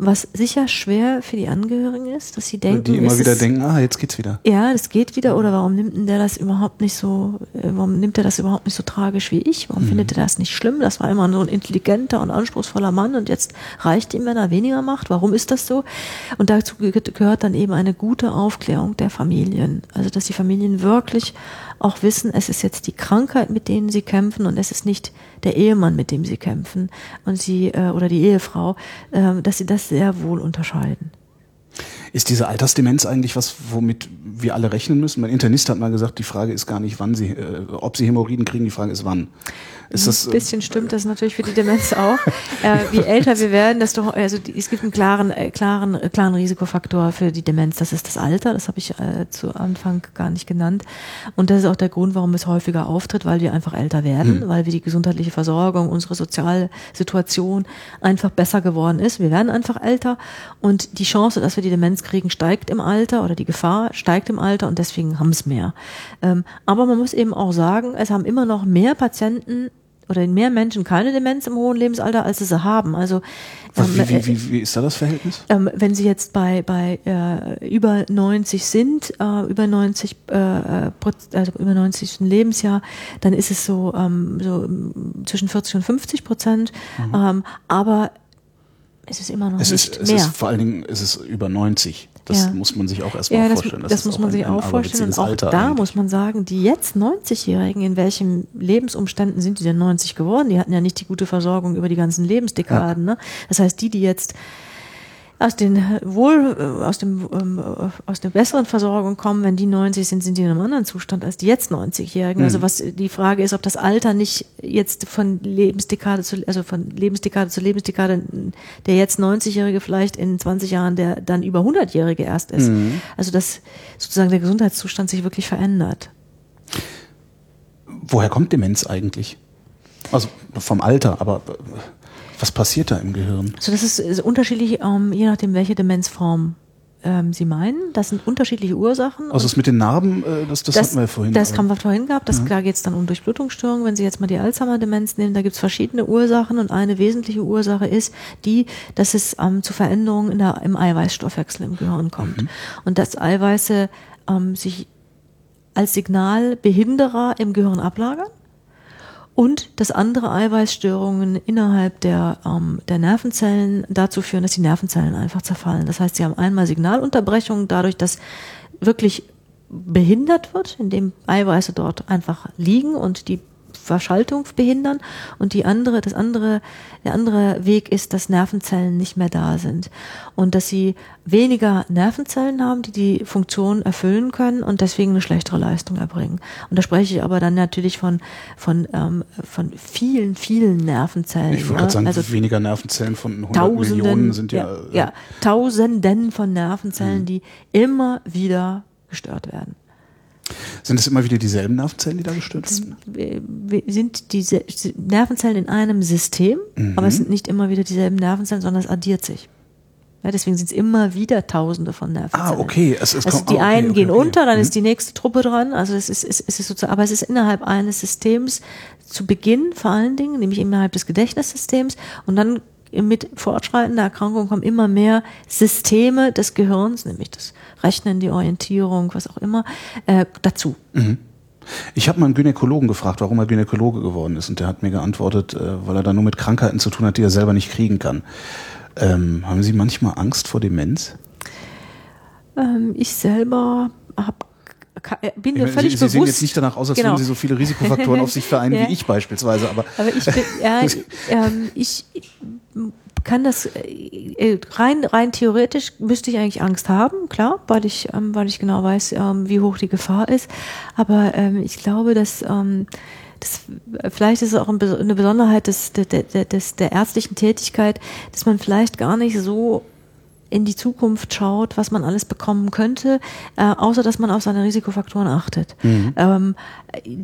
Speaker 3: was sicher schwer für die Angehörigen ist, dass sie denken,
Speaker 1: die immer wieder
Speaker 3: es,
Speaker 1: denken, ah, jetzt geht's wieder.
Speaker 3: Ja, das geht wieder. Oder warum nimmt denn der das überhaupt nicht so, äh, warum nimmt er das überhaupt nicht so tragisch wie ich? Warum mhm. findet er das nicht schlimm? Das war immer so ein intelligenter und anspruchsvoller Mann und jetzt reicht ihm, wenn er weniger macht. Warum ist das so? Und dazu gehört dann eben eine gute Aufklärung der Familien. Also, dass die Familien wirklich auch wissen, es ist jetzt die Krankheit, mit denen sie kämpfen und es ist nicht der Ehemann, mit dem sie kämpfen und sie äh, oder die Ehefrau, äh, dass sie das sehr wohl unterscheiden.
Speaker 1: Ist diese Altersdemenz eigentlich was, womit wir alle rechnen müssen? Mein Internist hat mal gesagt, die Frage ist gar nicht, wann sie, äh, ob sie Hämorrhoiden kriegen, die Frage ist wann. Ist
Speaker 3: das, ein bisschen stimmt das natürlich für die Demenz auch. äh, wie älter wir werden, desto also die, es gibt einen klaren, äh, klaren, äh, klaren Risikofaktor für die Demenz. Das ist das Alter. Das habe ich äh, zu Anfang gar nicht genannt. Und das ist auch der Grund, warum es häufiger auftritt, weil wir einfach älter werden, hm. weil wir die gesundheitliche Versorgung, unsere soziale Situation einfach besser geworden ist. Wir werden einfach älter und die Chance, dass wir die Demenz kriegen, steigt im Alter oder die Gefahr steigt im Alter und deswegen haben es mehr. Ähm, aber man muss eben auch sagen, es haben immer noch mehr Patienten oder in mehr Menschen keine Demenz im hohen Lebensalter, als sie sie haben. Also
Speaker 1: ähm, wie, wie, wie, wie ist da das Verhältnis?
Speaker 3: Ähm, wenn sie jetzt bei bei äh, über 90 sind, äh, über 90 äh, also über 90. Lebensjahr, dann ist es so ähm, so zwischen 40 und 50 Prozent. Mhm. Ähm, aber es ist immer noch
Speaker 1: es
Speaker 3: nicht
Speaker 1: ist,
Speaker 3: mehr.
Speaker 1: Es ist vor allen Dingen ist es über 90. Das ja. muss man sich auch erstmal
Speaker 3: ja, das,
Speaker 1: vorstellen.
Speaker 3: Das, das muss man sich auch vorstellen. Und auch
Speaker 1: Alter
Speaker 3: da
Speaker 1: eigentlich.
Speaker 3: muss man sagen, die jetzt 90-Jährigen, in welchen Lebensumständen sind die denn 90 geworden? Die hatten ja nicht die gute Versorgung über die ganzen Lebensdekaden. Ja. Ne? Das heißt, die, die jetzt aus den wohl äh, aus dem ähm, aus der besseren Versorgung kommen, wenn die 90 sind, sind die in einem anderen Zustand als die jetzt 90-Jährigen. Also mhm. Also was die Frage ist, ob das Alter nicht jetzt von Lebensdekade zu also von Lebensdekade zu Lebensdekade der jetzt 90-Jährige vielleicht in 20 Jahren der dann über 100-Jährige erst ist. Mhm. Also dass sozusagen der Gesundheitszustand sich wirklich verändert.
Speaker 1: Woher kommt Demenz eigentlich? Also vom Alter, aber was passiert da im Gehirn?
Speaker 3: Also das ist, ist unterschiedlich, ähm, je nachdem, welche Demenzform ähm, Sie meinen. Das sind unterschiedliche Ursachen.
Speaker 1: Also das mit den Narben, äh, das, das, das hatten wir vorhin.
Speaker 3: Das haben wir vorhin gehabt. Das, ja. Da geht es dann um Durchblutungsstörungen. Wenn Sie jetzt mal die Alzheimer-Demenz nehmen, da gibt es verschiedene Ursachen und eine wesentliche Ursache ist die, dass es ähm, zu Veränderungen der, im Eiweißstoffwechsel im Gehirn kommt. Mhm. Und dass Eiweiße ähm, sich als Signalbehinderer im Gehirn ablagern und dass andere Eiweißstörungen innerhalb der, ähm, der Nervenzellen dazu führen, dass die Nervenzellen einfach zerfallen. Das heißt, sie haben einmal Signalunterbrechungen dadurch, dass wirklich behindert wird, indem Eiweiße dort einfach liegen und die Verschaltung behindern und die andere, das andere, der andere Weg ist, dass Nervenzellen nicht mehr da sind und dass sie weniger Nervenzellen haben, die die Funktion erfüllen können und deswegen eine schlechtere Leistung erbringen. Und da spreche ich aber dann natürlich von von ähm, von vielen vielen Nervenzellen.
Speaker 1: Ich wollte ja? sagen, also weniger Nervenzellen von 100 Tausenden, Millionen sind ja,
Speaker 3: ja, ja Tausenden von Nervenzellen, mhm. die immer wieder gestört werden.
Speaker 1: Sind es immer wieder dieselben Nervenzellen, die da gestört
Speaker 3: sind? Sind diese Nervenzellen in einem System, mhm. aber es sind nicht immer wieder dieselben Nervenzellen, sondern es addiert sich. Ja, deswegen sind es immer wieder Tausende von Nervenzellen.
Speaker 1: Ah, okay. Es, es
Speaker 3: also
Speaker 1: kommt,
Speaker 3: die
Speaker 1: okay,
Speaker 3: einen
Speaker 1: okay,
Speaker 3: gehen
Speaker 1: okay.
Speaker 3: unter, dann
Speaker 1: mhm.
Speaker 3: ist die nächste Truppe dran. Also es ist, es ist sozusagen, aber es ist innerhalb eines Systems zu Beginn vor allen Dingen, nämlich innerhalb des Gedächtnissystems und dann mit fortschreitender Erkrankung kommen immer mehr Systeme des Gehirns, nämlich das Rechnen, die Orientierung, was auch immer, äh, dazu.
Speaker 1: Mhm. Ich habe mal einen Gynäkologen gefragt, warum er Gynäkologe geworden ist. Und der hat mir geantwortet, äh, weil er da nur mit Krankheiten zu tun hat, die er selber nicht kriegen kann. Ähm, haben Sie manchmal Angst vor Demenz?
Speaker 3: Ähm, ich selber habe äh, bin mir völlig
Speaker 1: Sie,
Speaker 3: bewusst.
Speaker 1: Sie sehen jetzt nicht danach aus, als genau. würden Sie so viele Risikofaktoren auf sich vereinen ja. wie ich beispielsweise. Aber,
Speaker 3: aber ich bin, ja, ähm, ich, kann das äh, äh, rein rein theoretisch müsste ich eigentlich Angst haben, klar, weil ich ähm, weil ich genau weiß, ähm, wie hoch die Gefahr ist. Aber ähm, ich glaube, dass ähm, das, vielleicht ist es auch eine Besonderheit des, des, des, der ärztlichen Tätigkeit, dass man vielleicht gar nicht so in die Zukunft schaut, was man alles bekommen könnte, äh, außer dass man auf seine Risikofaktoren achtet. Mhm. Ähm,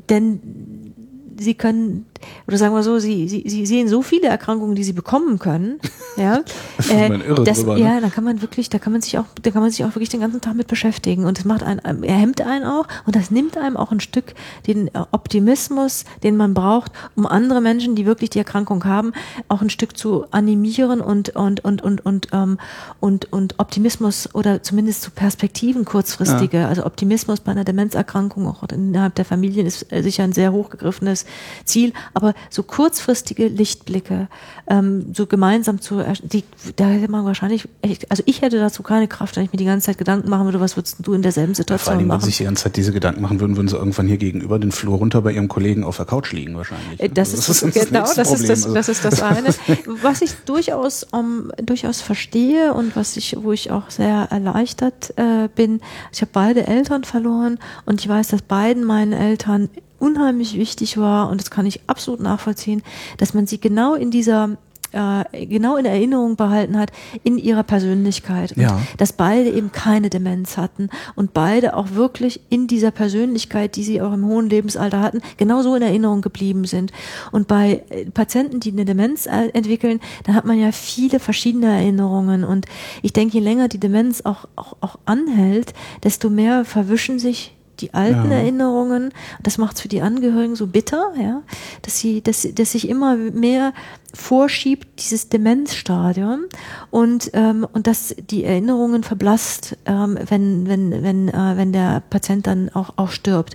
Speaker 3: denn sie können oder sagen wir so, sie, sie, sie sehen so viele Erkrankungen, die sie bekommen können, ja, äh, das, drüber, ne? ja, da kann man wirklich, da kann man sich auch, da kann man sich auch wirklich den ganzen Tag mit beschäftigen und das macht einen, er hemmt einen auch und das nimmt einem auch ein Stück den Optimismus, den man braucht, um andere Menschen, die wirklich die Erkrankung haben, auch ein Stück zu animieren und und und und und ähm, und, und Optimismus oder zumindest zu Perspektiven kurzfristige, ja. also Optimismus bei einer Demenzerkrankung auch innerhalb der Familien ist äh, sicher ein sehr hochgegriffenes Ziel, aber so kurzfristige Lichtblicke, ähm, so gemeinsam zu, die, da hätte man wahrscheinlich, also ich hätte dazu keine Kraft, wenn ich mir die ganze Zeit Gedanken machen würde, was würdest du in derselben Situation ja, vor allem, machen? Wenn
Speaker 1: sich die ganze Zeit diese Gedanken machen würden, würden sie irgendwann hier gegenüber den Flur runter bei ihrem Kollegen auf der Couch liegen wahrscheinlich.
Speaker 3: Äh, das, also, das ist, das genau, das ist das, das ist das eine. was ich durchaus, um, durchaus verstehe und was ich, wo ich auch sehr erleichtert äh, bin, ich habe beide Eltern verloren und ich weiß, dass beiden meinen Eltern unheimlich wichtig war und das kann ich absolut nachvollziehen, dass man sie genau in dieser äh, genau in Erinnerung behalten hat in ihrer Persönlichkeit. Und ja. Dass beide eben keine Demenz hatten und beide auch wirklich in dieser Persönlichkeit, die sie auch im hohen Lebensalter hatten, genauso in Erinnerung geblieben sind. Und bei äh, Patienten, die eine Demenz äh, entwickeln, da hat man ja viele verschiedene Erinnerungen. Und ich denke, je länger die Demenz auch, auch, auch anhält, desto mehr verwischen sich die alten ja. Erinnerungen. Das macht es für die Angehörigen so bitter, ja, dass sie, dass, dass sich immer mehr vorschiebt, dieses Demenzstadium und, ähm, und dass die Erinnerungen verblasst, ähm, wenn, wenn, wenn, äh, wenn der Patient dann auch, auch stirbt.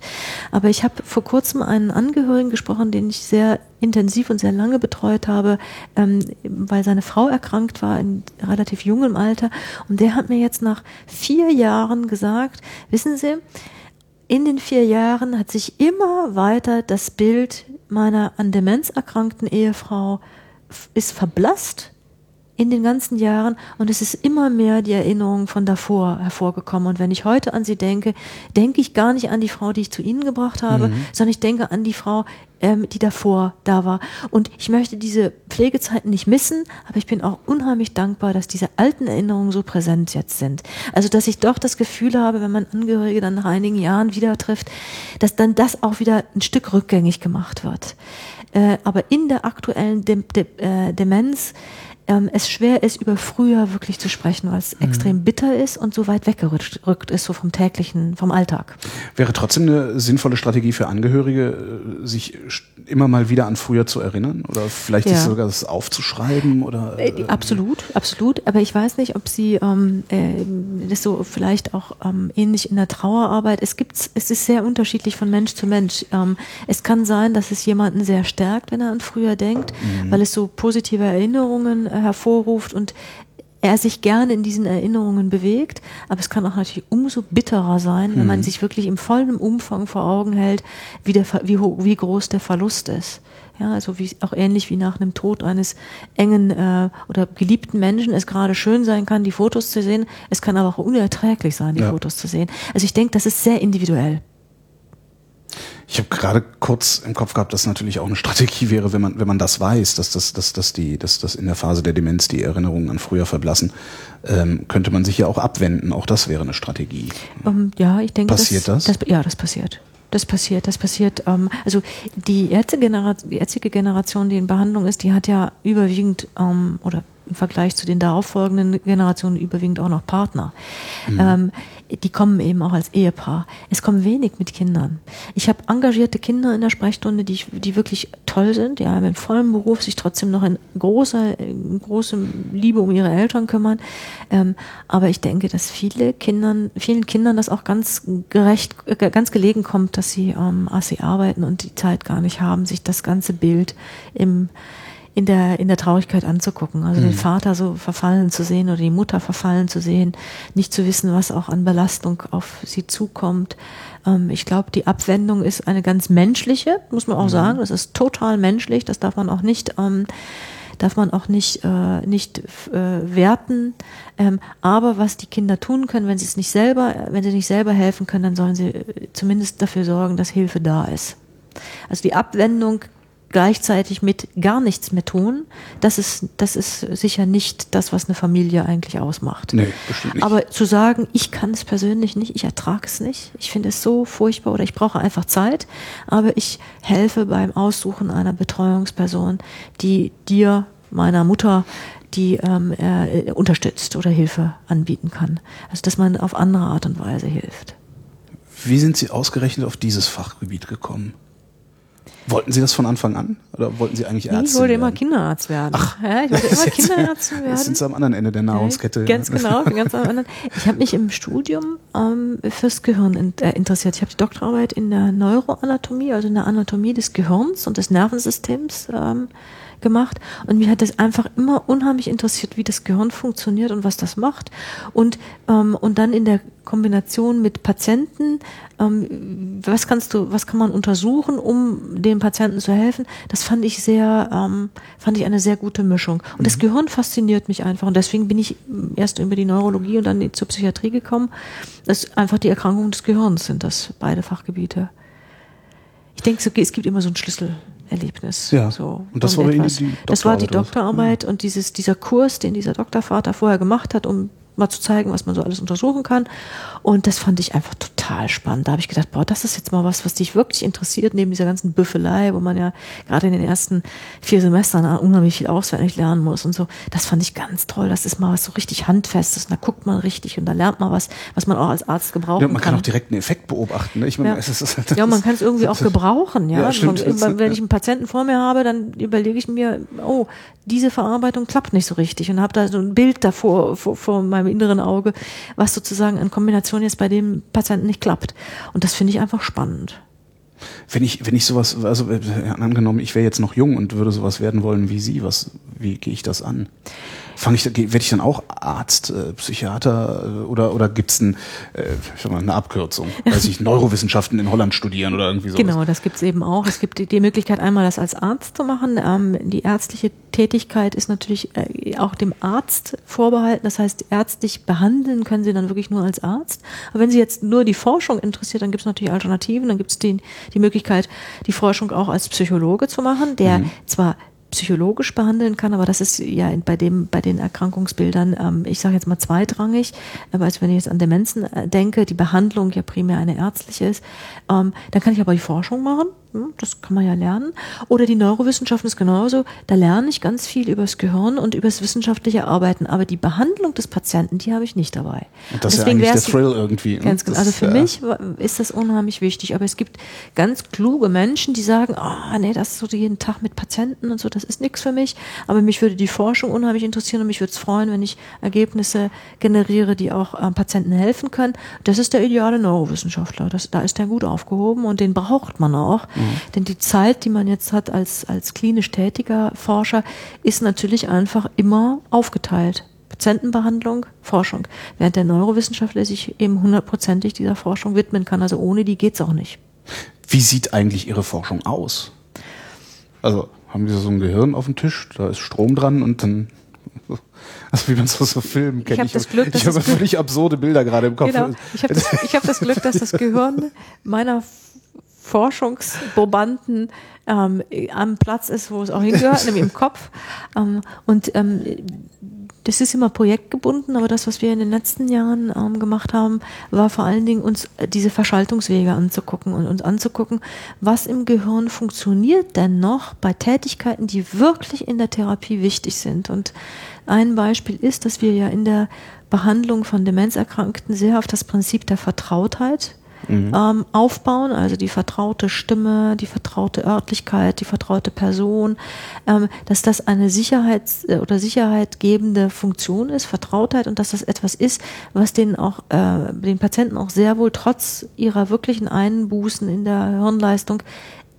Speaker 3: Aber ich habe vor kurzem einen Angehörigen gesprochen, den ich sehr intensiv und sehr lange betreut habe, ähm, weil seine Frau erkrankt war in relativ jungem Alter. Und der hat mir jetzt nach vier Jahren gesagt, wissen Sie, in den vier Jahren hat sich immer weiter das Bild meiner an Demenz erkrankten Ehefrau ist verblasst in den ganzen Jahren und es ist immer mehr die Erinnerung von davor hervorgekommen. Und wenn ich heute an sie denke, denke ich gar nicht an die Frau, die ich zu Ihnen gebracht habe, mhm. sondern ich denke an die Frau, ähm, die davor da war. Und ich möchte diese Pflegezeiten nicht missen, aber ich bin auch unheimlich dankbar, dass diese alten Erinnerungen so präsent jetzt sind. Also, dass ich doch das Gefühl habe, wenn man Angehörige dann nach einigen Jahren wieder trifft, dass dann das auch wieder ein Stück rückgängig gemacht wird. Äh, aber in der aktuellen De De äh, Demenz ähm, es schwer ist, über früher wirklich zu sprechen, weil es mhm. extrem bitter ist und so weit weggerückt ist, so vom täglichen, vom Alltag.
Speaker 1: Wäre trotzdem eine sinnvolle Strategie für Angehörige, äh, sich immer mal wieder an früher zu erinnern oder vielleicht ja. sogar das aufzuschreiben oder?
Speaker 3: Äh, äh, absolut, absolut. Aber ich weiß nicht, ob Sie ähm, äh, das so vielleicht auch ähm, ähnlich in der Trauerarbeit. Es gibt, es ist sehr unterschiedlich von Mensch zu Mensch. Ähm, es kann sein, dass es jemanden sehr stärkt, wenn er an früher denkt, mhm. weil es so positive Erinnerungen äh, hervorruft und er sich gerne in diesen Erinnerungen bewegt, aber es kann auch natürlich umso bitterer sein, wenn man mhm. sich wirklich im vollen Umfang vor Augen hält, wie, der, wie, wie groß der Verlust ist. Ja, also wie, auch ähnlich wie nach einem Tod eines engen äh, oder geliebten Menschen es gerade schön sein kann, die Fotos zu sehen. Es kann aber auch unerträglich sein, die ja. Fotos zu sehen. Also ich denke, das ist sehr individuell.
Speaker 1: Ich habe gerade kurz im Kopf gehabt, dass natürlich auch eine Strategie wäre, wenn man, wenn man das weiß, dass das, dass, dass die, dass das in der Phase der Demenz die Erinnerungen an früher verblassen, ähm, könnte man sich ja auch abwenden. Auch das wäre eine Strategie.
Speaker 3: Um, ähm, ja, ich denke,
Speaker 1: passiert das, das?
Speaker 3: das? Ja, das passiert. Das passiert, das passiert. Ähm, also die jetzige Generation, die in Behandlung ist, die hat ja überwiegend ähm, oder im Vergleich zu den darauffolgenden Generationen überwiegend auch noch Partner. Mhm. Ähm, die kommen eben auch als Ehepaar. Es kommen wenig mit Kindern. Ich habe engagierte Kinder in der Sprechstunde, die, die wirklich toll sind, die haben im vollen Beruf sich trotzdem noch in großer, in großer Liebe um ihre Eltern kümmern. Ähm, aber ich denke, dass viele Kindern, vielen Kindern das auch ganz gerecht, äh, ganz gelegen kommt, dass sie, ähm, als sie arbeiten und die Zeit gar nicht haben, sich das ganze Bild im in der, in der Traurigkeit anzugucken. Also mhm. den Vater so verfallen zu sehen oder die Mutter verfallen zu sehen, nicht zu wissen, was auch an Belastung auf sie zukommt. Ähm, ich glaube, die Abwendung ist eine ganz menschliche, muss man auch mhm. sagen. Das ist total menschlich. Das darf man auch nicht, ähm, darf man auch nicht, äh, nicht äh, werten. Ähm, aber was die Kinder tun können, wenn sie es nicht selber, wenn sie nicht selber helfen können, dann sollen sie äh, zumindest dafür sorgen, dass Hilfe da ist. Also die Abwendung gleichzeitig mit gar nichts mehr tun, das ist, das ist sicher nicht das, was eine Familie eigentlich ausmacht.
Speaker 1: Nee, bestimmt nicht.
Speaker 3: Aber zu sagen, ich kann es persönlich nicht, ich ertrage es nicht, ich finde es so furchtbar oder ich brauche einfach Zeit, aber ich helfe beim Aussuchen einer Betreuungsperson, die dir, meiner Mutter, die ähm, äh, unterstützt oder Hilfe anbieten kann. Also dass man auf andere Art und Weise hilft.
Speaker 1: Wie sind Sie ausgerechnet auf dieses Fachgebiet gekommen? Wollten Sie das von Anfang an? Oder wollten Sie eigentlich Ärzte
Speaker 3: Ich wollte
Speaker 1: werden?
Speaker 3: immer Kinderarzt werden.
Speaker 1: Ach.
Speaker 3: ja, ich wollte immer Kinderarzt werden.
Speaker 1: Jetzt sind Sie am anderen Ende der Nahrungskette.
Speaker 3: Ganz genau, ganz am anderen. Ich habe mich im Studium ähm, fürs Gehirn in, äh, interessiert. Ich habe die Doktorarbeit in der Neuroanatomie, also in der Anatomie des Gehirns und des Nervensystems ähm, gemacht. Und mich hat das einfach immer unheimlich interessiert, wie das Gehirn funktioniert und was das macht. Und, ähm, und dann in der Kombination mit Patienten, ähm, was kannst du, was kann man untersuchen, um den Patienten zu helfen? Das fand ich sehr, ähm, fand ich eine sehr gute Mischung. Und das Gehirn fasziniert mich einfach. Und deswegen bin ich erst über die Neurologie und dann zur Psychiatrie gekommen. Das ist einfach die Erkrankungen des Gehirns sind das beide Fachgebiete. Ich denke, es gibt immer so ein Schlüsselerlebnis.
Speaker 1: Ja.
Speaker 3: So,
Speaker 1: Und das war
Speaker 3: irgendetwas.
Speaker 1: die
Speaker 3: Das war die
Speaker 1: Doktorarbeit,
Speaker 3: Doktorarbeit und dieses, dieser Kurs, den dieser Doktorvater vorher gemacht hat, um mal zu zeigen, was man so alles untersuchen kann. Und das fand ich einfach total spannend. Da habe ich gedacht, boah, das ist jetzt mal was, was dich wirklich interessiert, neben dieser ganzen Büffelei, wo man ja gerade in den ersten vier Semestern unheimlich viel auswendig lernen muss und so. Das fand ich ganz toll. Das ist mal was so richtig Handfestes. Und da guckt man richtig und da lernt man was, was man auch als Arzt gebrauchen
Speaker 1: Ja, man kann
Speaker 3: kann.
Speaker 1: auch direkt einen Effekt beobachten. Ne? Ich meine,
Speaker 3: Ja.
Speaker 1: es ist, es
Speaker 3: Ja, man kann es irgendwie auch gebrauchen, ja.
Speaker 1: Ja, stimmt.
Speaker 3: Man, wenn ich einen Patienten vor mir habe, dann überlege ich mir, oh, diese Verarbeitung klappt nicht so richtig und habe da so ein Bild davor vor, vor meinem inneren Auge, was sozusagen in Kombination jetzt bei dem Patienten nicht klappt. Und das finde ich einfach spannend.
Speaker 1: Wenn ich, wenn ich sowas, also äh, angenommen, ich wäre jetzt noch jung und würde sowas werden wollen wie Sie, was, wie gehe ich das an? Fange ich, werde ich dann auch Arzt, äh, Psychiater äh, oder oder gibt's ein, äh, ich sag mal, eine Abkürzung? Weiß ich, Neurowissenschaften in Holland studieren oder irgendwie sowas?
Speaker 3: Genau, das gibt's eben auch. Es gibt die, die Möglichkeit, einmal das als Arzt zu machen. Ähm, die ärztliche Tätigkeit ist natürlich äh, auch dem Arzt vorbehalten. Das heißt, ärztlich behandeln können Sie dann wirklich nur als Arzt. Aber wenn Sie jetzt nur die Forschung interessiert, dann gibt's natürlich Alternativen. Dann gibt's die, die Möglichkeit, die Forschung auch als Psychologe zu machen, der zwar psychologisch behandeln kann, aber das ist ja bei dem bei den Erkrankungsbildern, ähm, ich sage jetzt mal zweitrangig, aber als wenn ich jetzt an Demenzen äh, denke, die Behandlung ja primär eine ärztliche ist, ähm, dann kann ich aber die Forschung machen, das kann man ja lernen, oder die Neurowissenschaften ist genauso, da lerne ich ganz viel übers Gehirn und übers wissenschaftliche Arbeiten, aber die Behandlung des Patienten, die habe ich nicht dabei.
Speaker 1: Und das ist ja eigentlich der Thrill irgendwie. ne?
Speaker 3: Ganz genau. Also für
Speaker 1: ja.
Speaker 3: mich ist das unheimlich wichtig. Aber es gibt ganz kluge Menschen, die sagen, ah, nee, das ist so jeden Tag mit Patienten und so, das ist nichts für mich. Aber mich würde die Forschung unheimlich interessieren und mich würde es freuen, wenn ich Ergebnisse generiere, die auch äh, Patienten helfen können. Das ist der ideale Neurowissenschaftler. Das, da ist der gut aufgehoben und den braucht man auch. Denn die Zeit, die man jetzt hat als, als klinisch tätiger Forscher, ist natürlich einfach immer aufgeteilt. Patientenbehandlung, Forschung. Während der Neurowissenschaftler sich eben hundertprozentig dieser Forschung widmen kann. Also ohne die geht's auch nicht.
Speaker 1: Wie sieht eigentlich Ihre Forschung aus? Also haben Sie so ein Gehirn auf dem Tisch, da ist Strom dran und dann, also wie man es aus so Filmen kennt.
Speaker 3: hab das Glück, dass
Speaker 1: ich habe
Speaker 3: das
Speaker 1: völlig absurde Bilder gerade im Kopf.
Speaker 3: Genau. Ich habe das, ich hab das Glück, dass das Gehirn meiner Forschungsprobanden ähm, am Platz ist, wo es auch hingehört, nämlich im Kopf. Ähm, und ähm, das ist immer projektgebunden, aber das, was wir in den letzten Jahren ähm, gemacht haben, war vor allen Dingen uns äh, diese Verschaltungswege anzugucken und uns anzugucken, was im Gehirn funktioniert denn noch bei Tätigkeiten, die wirklich in der Therapie wichtig sind. Und ein Beispiel ist, dass wir ja in der Behandlung von Demenzerkrankten sehr auf das Prinzip der Vertrautheit ähm, aufbauen, also die vertraute Stimme, die vertraute Örtlichkeit, die vertraute Person, ähm, dass das eine Sicherheits- äh, oder sicherheitgebende Funktion ist, Vertrautheit und dass das etwas ist, was den auch äh, den Patienten auch sehr wohl trotz ihrer wirklichen Einbußen in der Hirnleistung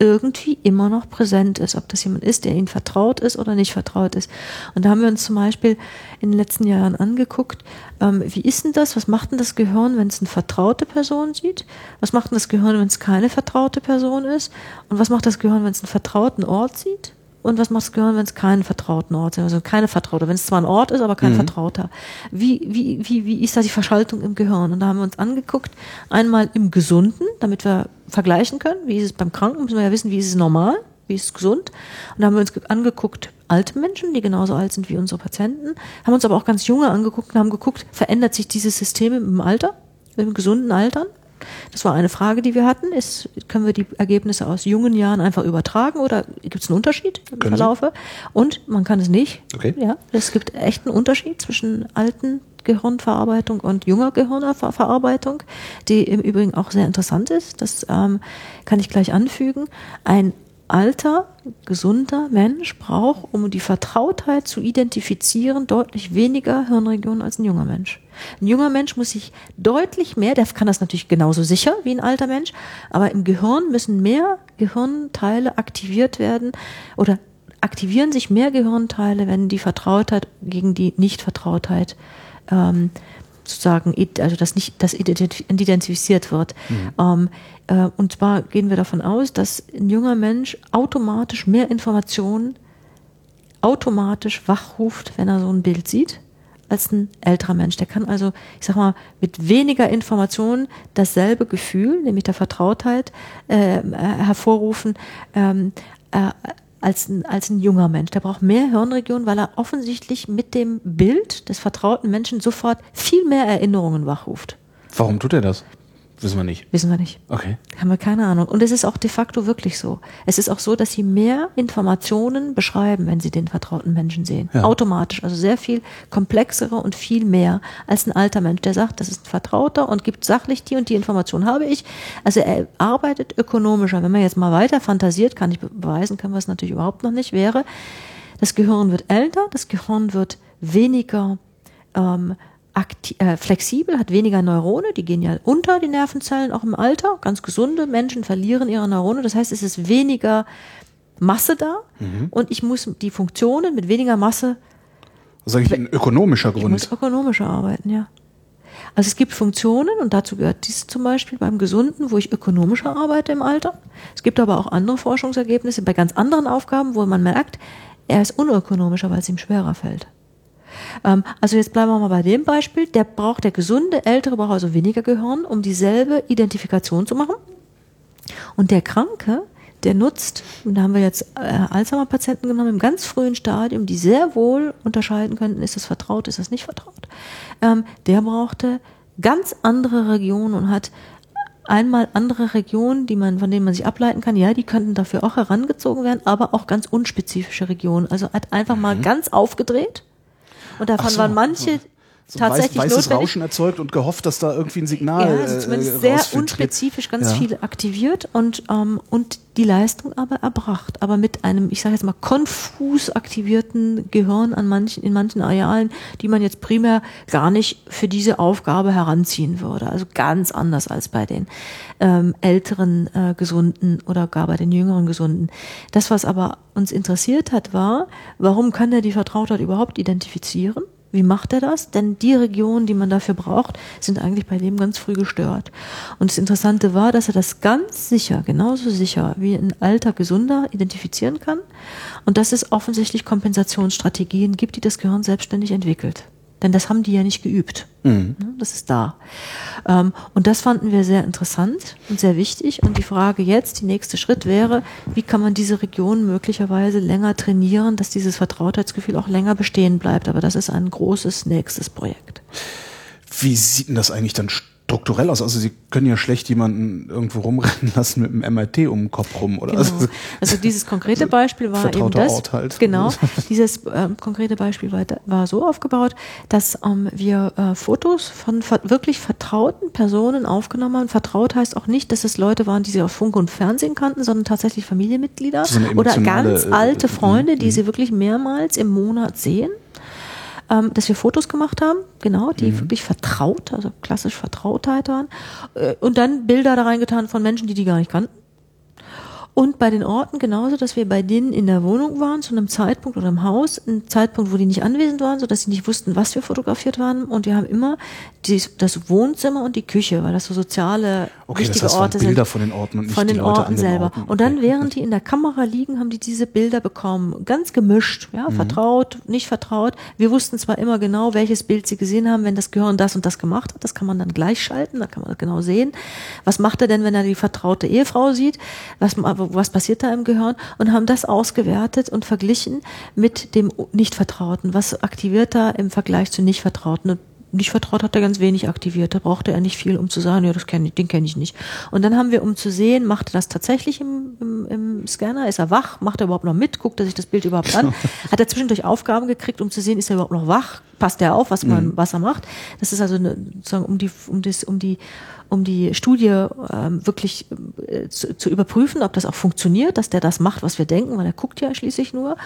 Speaker 3: irgendwie immer noch präsent ist, ob das jemand ist, der ihnen vertraut ist oder nicht vertraut ist. Und da haben wir uns zum Beispiel in den letzten Jahren angeguckt, ähm, wie ist denn das, was macht denn das Gehirn, wenn es eine vertraute Person sieht? Was macht denn das Gehirn, wenn es keine vertraute Person ist? Und was macht das Gehirn, wenn es einen vertrauten Ort sieht? Und was macht das Gehirn, wenn es keinen vertrauten Ort ist? Also keine vertraute, wenn es zwar ein Ort ist, aber kein vertrauter. Wie, wie, wie, wie ist da die Verschaltung im Gehirn? Und da haben wir uns angeguckt, einmal im Gesunden, damit wir vergleichen können, wie ist es beim Kranken, müssen wir ja wissen, wie ist es normal, wie wie ist es gesund? Und da haben wir uns angeguckt, alte Menschen, die genauso alt sind wie unsere Patienten, haben uns aber auch ganz junge angeguckt und haben geguckt, verändert sich dieses System im Alter, im gesunden Altern? Das war eine Frage, die wir hatten. Ist, können wir die Ergebnisse aus jungen Jahren einfach übertragen oder gibt es einen Unterschied im können Verlaufe? Sie? Und man kann es nicht.
Speaker 1: Okay.
Speaker 3: Ja, es gibt echt einen Unterschied zwischen alten Gehirnverarbeitung und junger Gehirnverarbeitung, die im Übrigen auch sehr interessant ist. Das ähm, kann ich gleich anfügen. Ein alter, gesunder Mensch braucht, um die Vertrautheit zu identifizieren, deutlich weniger Hirnregionen als ein junger Mensch. Ein junger Mensch muss sich deutlich mehr, der kann das natürlich genauso sicher wie ein alter Mensch, aber im Gehirn müssen mehr Gehirnteile aktiviert werden oder aktivieren sich mehr Gehirnteile, wenn die Vertrautheit gegen die Nichtvertrautheit ähm, sozusagen, also das nicht, das identifiziert wird. Mhm. Ähm, äh, und zwar gehen wir davon aus, dass ein junger Mensch automatisch mehr Informationen automatisch wachruft, wenn er so ein Bild sieht, als ein älterer Mensch. Der kann also, ich sag mal, mit weniger Informationen dasselbe Gefühl, nämlich der Vertrautheit, äh, äh hervorrufen, ähm, äh, als ein, als ein junger Mensch. Der braucht mehr Hirnregionen, weil er offensichtlich mit dem Bild des vertrauten Menschen sofort viel mehr Erinnerungen wachruft.
Speaker 1: Warum tut er das? Wissen wir nicht.
Speaker 3: Wissen wir nicht.
Speaker 1: Okay.
Speaker 3: Haben wir keine Ahnung. Und es ist auch de facto wirklich so. Es ist auch so, dass sie mehr Informationen beschreiben, wenn sie den vertrauten Menschen sehen. Ja. Automatisch. Also sehr viel komplexere und viel mehr als ein alter Mensch, der sagt, das ist ein Vertrauter und gibt sachlich die und die Information habe ich. Also er arbeitet ökonomischer. Wenn man jetzt mal weiter fantasiert, kann ich beweisen, können wir es natürlich überhaupt noch nicht, wäre, das Gehirn wird älter, das Gehirn wird weniger ähm, äh, flexibel, hat weniger Neurone, die gehen ja unter, die Nervenzellen, auch im Alter. Ganz gesunde Menschen verlieren ihre Neurone. Das heißt, es ist weniger Masse da mhm. und ich muss die Funktionen mit weniger Masse.
Speaker 1: Sag ich ein ökonomischer Grund.
Speaker 3: Ich muss ökonomischer arbeiten, ja. Also es gibt Funktionen und dazu gehört dies zum Beispiel beim Gesunden, wo ich ökonomischer arbeite im Alter. Es gibt aber auch andere Forschungsergebnisse bei ganz anderen Aufgaben, wo man merkt, er ist unökonomischer, weil es ihm schwerer fällt. Ähm, also jetzt bleiben wir mal bei dem Beispiel. Der braucht, der gesunde Ältere braucht also weniger Gehirn, um dieselbe Identifikation zu machen. Und der Kranke, der nutzt, und da haben wir jetzt äh, Alzheimer-Patienten genommen im ganz frühen Stadium, die sehr wohl unterscheiden könnten, ist das vertraut, ist das nicht vertraut. Ähm, der brauchte ganz andere Regionen und hat einmal andere Regionen, die man, von denen man sich ableiten kann, ja, die könnten dafür auch herangezogen werden, aber auch ganz unspezifische Regionen. Also hat einfach mal mhm. ganz aufgedreht und davon so, waren manche so tatsächlich
Speaker 1: weiß, weißes notwendig. Rauschen erzeugt und gehofft, dass da irgendwie ein Signal
Speaker 3: ja, also zumindest äh, sehr unspezifisch ganz ja. viele aktiviert und ähm, und die Leistung aber erbracht, aber mit einem, ich sage jetzt mal konfus aktivierten Gehirn an manchen in manchen Arealen, die man jetzt primär gar nicht für diese Aufgabe heranziehen würde. Also ganz anders als bei den ähm, älteren äh, Gesunden oder gar bei den jüngeren Gesunden. Das, was aber uns interessiert hat, war, warum kann er die Vertrautheit überhaupt identifizieren? Wie macht er das? Denn die Regionen, die man dafür braucht, sind eigentlich bei dem ganz früh gestört. Und das Interessante war, dass er das ganz sicher, genauso sicher wie ein alter Gesunder identifizieren kann und dass es offensichtlich Kompensationsstrategien gibt, die das Gehirn selbstständig entwickelt. Denn das haben die ja nicht geübt. Mhm. Das ist da. Ähm, und das fanden wir sehr interessant und sehr wichtig. Und die Frage jetzt, die nächste Schritt wäre, wie kann man diese Region möglicherweise länger trainieren, dass dieses Vertrautheitsgefühl auch länger bestehen bleibt. Aber das ist ein großes nächstes Projekt.
Speaker 1: Wie sieht denn das eigentlich dann strukturell aus. Also sie können ja schlecht jemanden irgendwo rumrennen lassen mit einem MRT um den Kopf rum, oder?
Speaker 3: Genau. Also, also dieses konkrete Beispiel war eben das.
Speaker 1: Halt.
Speaker 3: Genau. Dieses äh, konkrete Beispiel war, war so aufgebaut, dass ähm, wir äh, Fotos von ver wirklich vertrauten Personen aufgenommen haben. Vertraut heißt auch nicht, dass es Leute waren, die sie aus Funk und Fernsehen kannten, sondern tatsächlich Familienmitglieder oder ganz alte äh, Freunde, die sie wirklich mehrmals im Monat sehen ähm, dass wir Fotos gemacht haben, genau, die mhm. wirklich vertraut, also klassisch Vertrautheit waren, äh, und dann Bilder da reingetan von Menschen, die die gar nicht kannten. Und bei den Orten genauso, dass wir bei denen in der Wohnung waren, zu einem Zeitpunkt oder im Haus, ein Zeitpunkt, wo die nicht anwesend waren, so dass sie nicht wussten, was wir fotografiert waren. Und wir haben immer die, das Wohnzimmer und die Küche, weil das so soziale okay, wichtige das heißt, Orte
Speaker 1: Bilder
Speaker 3: sind.
Speaker 1: von den Orten und nicht
Speaker 3: von den
Speaker 1: die Leute
Speaker 3: Orten selber. Orten. Und dann, während die in der Kamera liegen, haben die diese Bilder bekommen. Ganz gemischt, ja, mhm. vertraut, nicht vertraut. Wir wussten zwar immer genau, welches Bild sie gesehen haben, wenn das Gehirn das und das gemacht hat. Das kann man dann gleich schalten, da kann man genau sehen. Was macht er denn, wenn er die vertraute Ehefrau sieht? Was, was passiert da im Gehirn und haben das ausgewertet und verglichen mit dem Nicht-Vertrauten. Was aktiviert da im Vergleich zu Nicht-Vertrauten? nicht vertraut hat er ganz wenig aktiviert. Da brauchte er nicht viel, um zu sagen, ja, das kenn ich, den kenne ich nicht. Und dann haben wir, um zu sehen, macht er das tatsächlich im, im, im Scanner? Ist er wach? Macht er überhaupt noch mit? Guckt er sich das Bild überhaupt an? Hat er zwischendurch Aufgaben gekriegt, um zu sehen, ist er überhaupt noch wach? Passt er auf, was man, mhm. was er macht? Das ist also eine, sozusagen um die, um das, um die um die Studie ähm, wirklich äh, zu, zu, überprüfen, ob das auch funktioniert, dass der das macht, was wir denken, weil er guckt ja schließlich nur.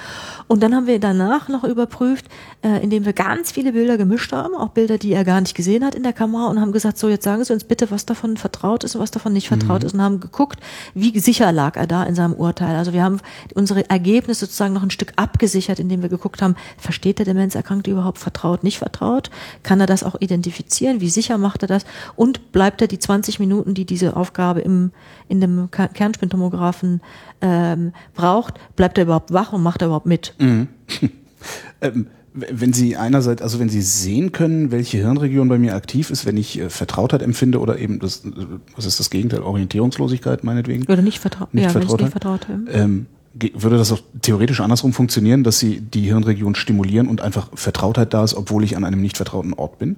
Speaker 3: Und dann haben wir danach noch überprüft, äh, indem wir ganz viele Bilder gemischt haben, auch Bilder, die er gar nicht gesehen hat in der Kamera und haben gesagt, so jetzt sagen Sie uns bitte, was davon vertraut ist und was davon nicht vertraut mhm. ist und haben geguckt, wie sicher lag er da in seinem Urteil. Also wir haben unsere Ergebnisse sozusagen noch ein Stück abgesichert, indem wir geguckt haben, versteht der Demenzerkrankte überhaupt vertraut, nicht vertraut? Kann er das auch identifizieren? Wie sicher macht er das? Und bleibt er die die 20 Minuten, die diese Aufgabe im, in dem Kernspintomographen ähm, braucht, bleibt er überhaupt wach und macht er überhaupt mit? Mhm.
Speaker 1: ähm, wenn Sie einerseits, also wenn Sie sehen können, welche Hirnregion bei mir aktiv ist, wenn ich äh, Vertrautheit empfinde oder eben das, was ist das Gegenteil, Orientierungslosigkeit meinetwegen?
Speaker 3: Oder nicht, vertra
Speaker 1: nicht ja, Vertrautheit. Nicht vertraut, ähm, würde das auch theoretisch andersrum funktionieren, dass Sie die Hirnregion stimulieren und einfach Vertrautheit da ist, obwohl ich an einem nicht vertrauten Ort bin?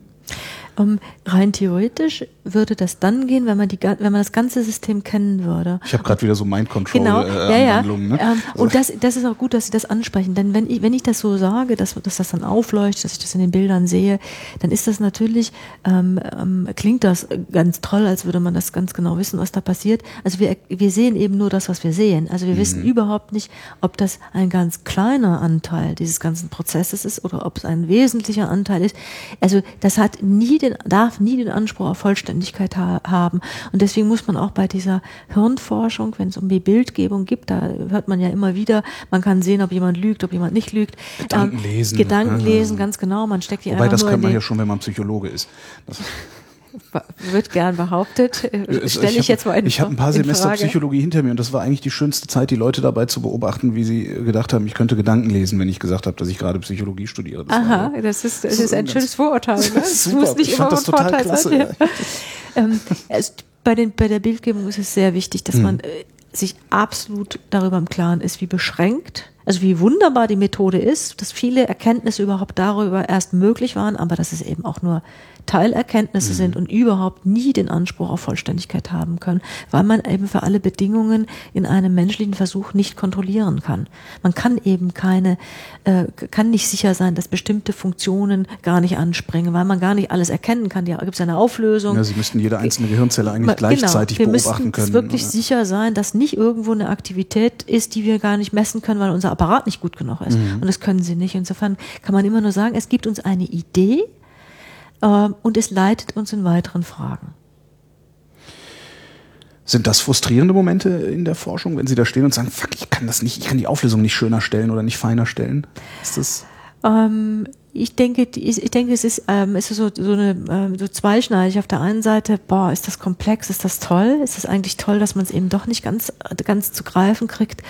Speaker 3: Um, ähm, rein theoretisch würde das dann gehen, wenn man die, wenn man das ganze System kennen würde.
Speaker 1: Ich habe gerade wieder so Mind Control
Speaker 3: genau, äh, ja, ja. Ne? Ähm, und das, das ist auch gut, dass Sie das ansprechen, denn wenn ich, wenn ich das so sage, dass, dass das dann aufleuchtet, dass ich das in den Bildern sehe, dann ist das natürlich ähm, ähm, klingt das ganz toll, als würde man das ganz genau wissen, was da passiert. Also wir wir sehen eben nur das, was wir sehen. Also wir mhm. wissen überhaupt nicht, ob das ein ganz kleiner Anteil dieses ganzen Prozesses ist oder ob es ein wesentlicher Anteil ist. Also das hat nie den, darf nie den Anspruch auf Vollständigkeit ha haben. Und deswegen muss man auch bei dieser Hirnforschung, wenn es um die Bildgebung gibt, da hört man ja immer wieder, man kann sehen, ob jemand lügt, ob jemand nicht lügt.
Speaker 1: Gedanken lesen.
Speaker 3: Gedanken lesen, ganz genau. Man steckt die
Speaker 1: Wobei, das kann man ja schon, wenn man Psychologe ist. Das
Speaker 3: wird gern behauptet. Stelle ich, ich jetzt mal
Speaker 1: in Ich habe ein paar Semester Psychologie hinter mir und das war eigentlich die schönste Zeit, die Leute dabei zu beobachten, wie sie gedacht haben, ich könnte Gedanken lesen, wenn ich gesagt habe, dass ich gerade Psychologie studiere.
Speaker 3: Das Aha, war, das ist, das ist ein schönes Vorurteil. Ne? Das muss nicht ich immer ein Vorteil klasse, sein. Ja. ähm, also bei, den, bei der Bildgebung ist es sehr wichtig, dass hm. man äh, sich absolut darüber im Klaren ist, wie beschränkt also wie wunderbar die Methode ist, dass viele Erkenntnisse überhaupt darüber erst möglich waren, aber dass es eben auch nur Teilerkenntnisse mhm. sind und überhaupt nie den Anspruch auf Vollständigkeit haben können, weil man eben für alle Bedingungen in einem menschlichen Versuch nicht kontrollieren kann. Man kann eben keine, äh, kann nicht sicher sein, dass bestimmte Funktionen gar nicht anspringen, weil man gar nicht alles erkennen kann. Da gibt es eine Auflösung.
Speaker 1: Ja, Sie müssten jede einzelne Gehirnzelle eigentlich genau, gleichzeitig wir beobachten können.
Speaker 3: Es wirklich oder? sicher sein, dass nicht irgendwo eine Aktivität ist, die wir gar nicht messen können, weil unser Apparat nicht gut genug ist. Mhm. Und das können sie nicht. Insofern kann man immer nur sagen, es gibt uns eine Idee, und es leitet uns in weiteren Fragen.
Speaker 1: Sind das frustrierende Momente in der Forschung, wenn Sie da stehen und sagen, fuck, ich kann das nicht, ich kann die Auflösung nicht schöner stellen oder nicht feiner stellen? Ist das
Speaker 3: ähm, ich denke, ich denke, es ist, ähm, es ist so, so eine ähm, so zweischneidig. Auf der einen Seite, boah, ist das komplex, ist das toll, ist das eigentlich toll, dass man es eben doch nicht ganz, ganz zu greifen kriegt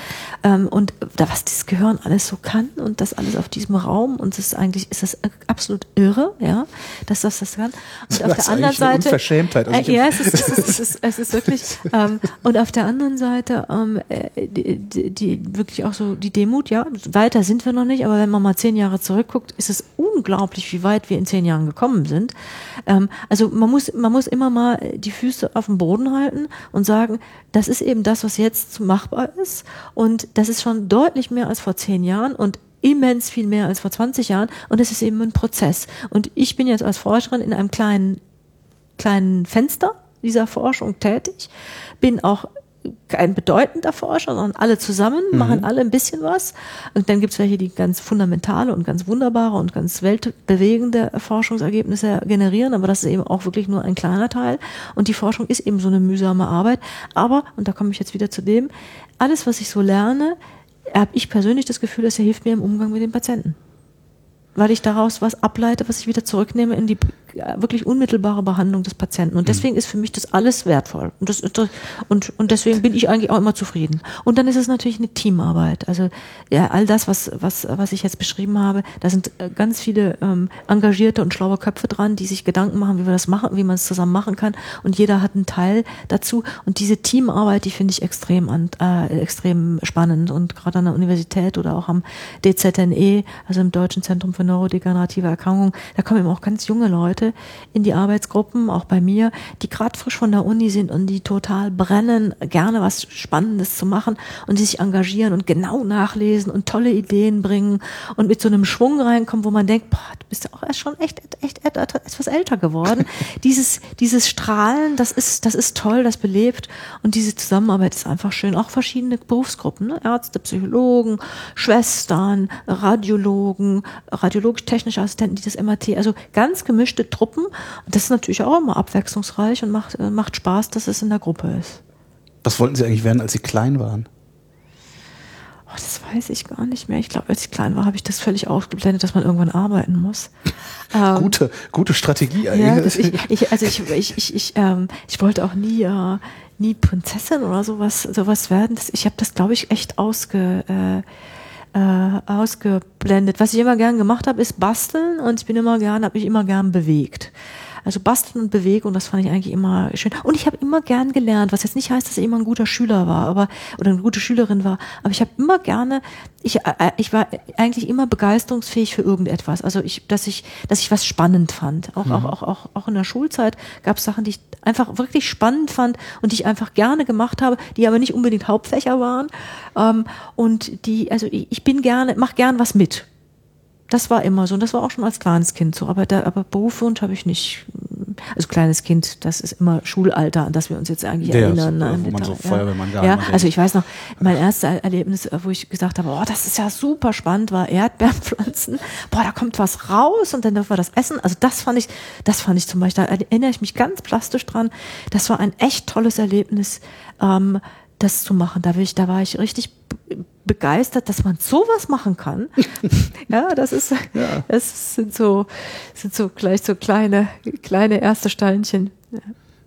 Speaker 3: ähm, und da was das Gehirn alles so kann und das alles auf diesem Raum und es ist eigentlich ist das absolut irre, ja, dass das das kann. Und
Speaker 1: auf der anderen Seite, Unverschämtheit.
Speaker 3: Also äh, ja, es ist, es ist, es ist, es ist wirklich ähm, und auf der anderen Seite ähm, äh, die, die, die wirklich auch so die Demut, ja, weiter sind wir noch nicht, aber wenn man mal zehn Jahre zurückguckt, ist es unglaublich, wie weit wir in zehn Jahren gekommen sind. Ähm, also man muss, man muss immer mal die Füße auf dem Boden halten und sagen, das ist eben das, was jetzt machbar ist. Und das ist schon deutlich mehr als vor zehn Jahren und immens viel mehr als vor 20 Jahren. Und es ist eben ein Prozess. Und ich bin jetzt als Forscherin in einem kleinen, kleinen Fenster dieser Forschung tätig, bin auch kein bedeutender Forscher, sondern alle zusammen mhm. machen alle ein bisschen was. Und dann gibt es welche, die ganz fundamentale und ganz wunderbare und ganz weltbewegende Forschungsergebnisse generieren, aber das ist eben auch wirklich nur ein kleiner Teil. Und die Forschung ist eben so eine mühsame Arbeit. Aber, und da komme ich jetzt wieder zu dem, alles, was ich so lerne, habe ich persönlich das Gefühl, das hilft mir im Umgang mit den Patienten weil ich daraus was ableite, was ich wieder zurücknehme in die wirklich unmittelbare Behandlung des Patienten. Und deswegen ist für mich das alles wertvoll. Und, das, und, und deswegen bin ich eigentlich auch immer zufrieden. Und dann ist es natürlich eine Teamarbeit. Also ja, all das, was, was, was ich jetzt beschrieben habe, da sind äh, ganz viele ähm, engagierte und schlaue Köpfe dran, die sich Gedanken machen, wie wir das machen, wie man es zusammen machen kann. Und jeder hat einen Teil dazu. Und diese Teamarbeit, die finde ich extrem, an, äh, extrem spannend. Und gerade an der Universität oder auch am DZNE, also im Deutschen Zentrum für Neurodegenerative Erkrankungen, da kommen eben auch ganz junge Leute in die Arbeitsgruppen, auch bei mir, die gerade frisch von der Uni sind und die total brennen, gerne was Spannendes zu machen und die sich engagieren und genau nachlesen und tolle Ideen bringen und mit so einem Schwung reinkommen, wo man denkt, boah, du bist ja auch erst schon echt, echt, echt etwas älter geworden. dieses, dieses Strahlen, das ist, das ist toll, das belebt und diese Zusammenarbeit ist einfach schön. Auch verschiedene Berufsgruppen, ne? Ärzte, Psychologen, Schwestern, Radiologen, radiologisch-technische Assistenten, die das MRT, also ganz gemischte Truppen. Und das ist natürlich auch immer abwechslungsreich und macht, äh, macht Spaß, dass es in der Gruppe ist.
Speaker 1: Was wollten Sie eigentlich werden, als Sie klein waren?
Speaker 3: Oh, das weiß ich gar nicht mehr. Ich glaube, als ich klein war, habe ich das völlig ausgeblendet, dass man irgendwann arbeiten muss.
Speaker 1: Ähm, gute, gute Strategie
Speaker 3: eigentlich. Ja, ich, ich, also ich, ich, ich, ich, ähm, ich wollte auch nie, äh, nie Prinzessin oder sowas, sowas werden. Das, ich habe das, glaube ich, echt ausge, äh, äh, ausgeblendet. Was ich immer gern gemacht habe, ist basteln und ich bin immer gern, habe mich immer gern bewegt. Also basteln und Bewegung, das fand ich eigentlich immer schön. Und ich habe immer gern gelernt, was jetzt nicht heißt, dass ich immer ein guter Schüler war, aber oder eine gute Schülerin war. Aber ich habe immer gerne, ich, äh, äh, ich war eigentlich immer begeisterungsfähig für irgendetwas. Also ich, dass ich, dass ich was spannend fand. Auch, mhm. auch, auch, auch, auch in der Schulzeit gab es Sachen, die ich einfach wirklich spannend fand und die ich einfach gerne gemacht habe, die aber nicht unbedingt Hauptfächer waren. Ähm, und die, also ich, ich bin gerne, mach gern was mit das war immer so und das war auch schon als kleines Kind so. Aber, da, aber Berufswunsch habe ich nicht. Also kleines Kind, das ist immer Schulalter, an das wir uns jetzt eigentlich ja, erinnern.
Speaker 1: So, wo man so Feuerwehrmann
Speaker 3: ja, ja also ich weiß noch, mein erstes Erlebnis, wo ich gesagt habe, oh, das ist ja super spannend, war Erdbeerpflanzen. Boah, da kommt was raus und dann dürfen wir das essen. Also das fand ich, das fand ich zum Beispiel, da erinnere ich mich ganz plastisch dran. Das war ein echt tolles Erlebnis. Ähm, das zu machen. Da, will ich, da war ich richtig begeistert, dass man sowas machen kann. ja, das ist, ja. das sind so, sind so gleich so kleine, kleine erste Steinchen. Ja.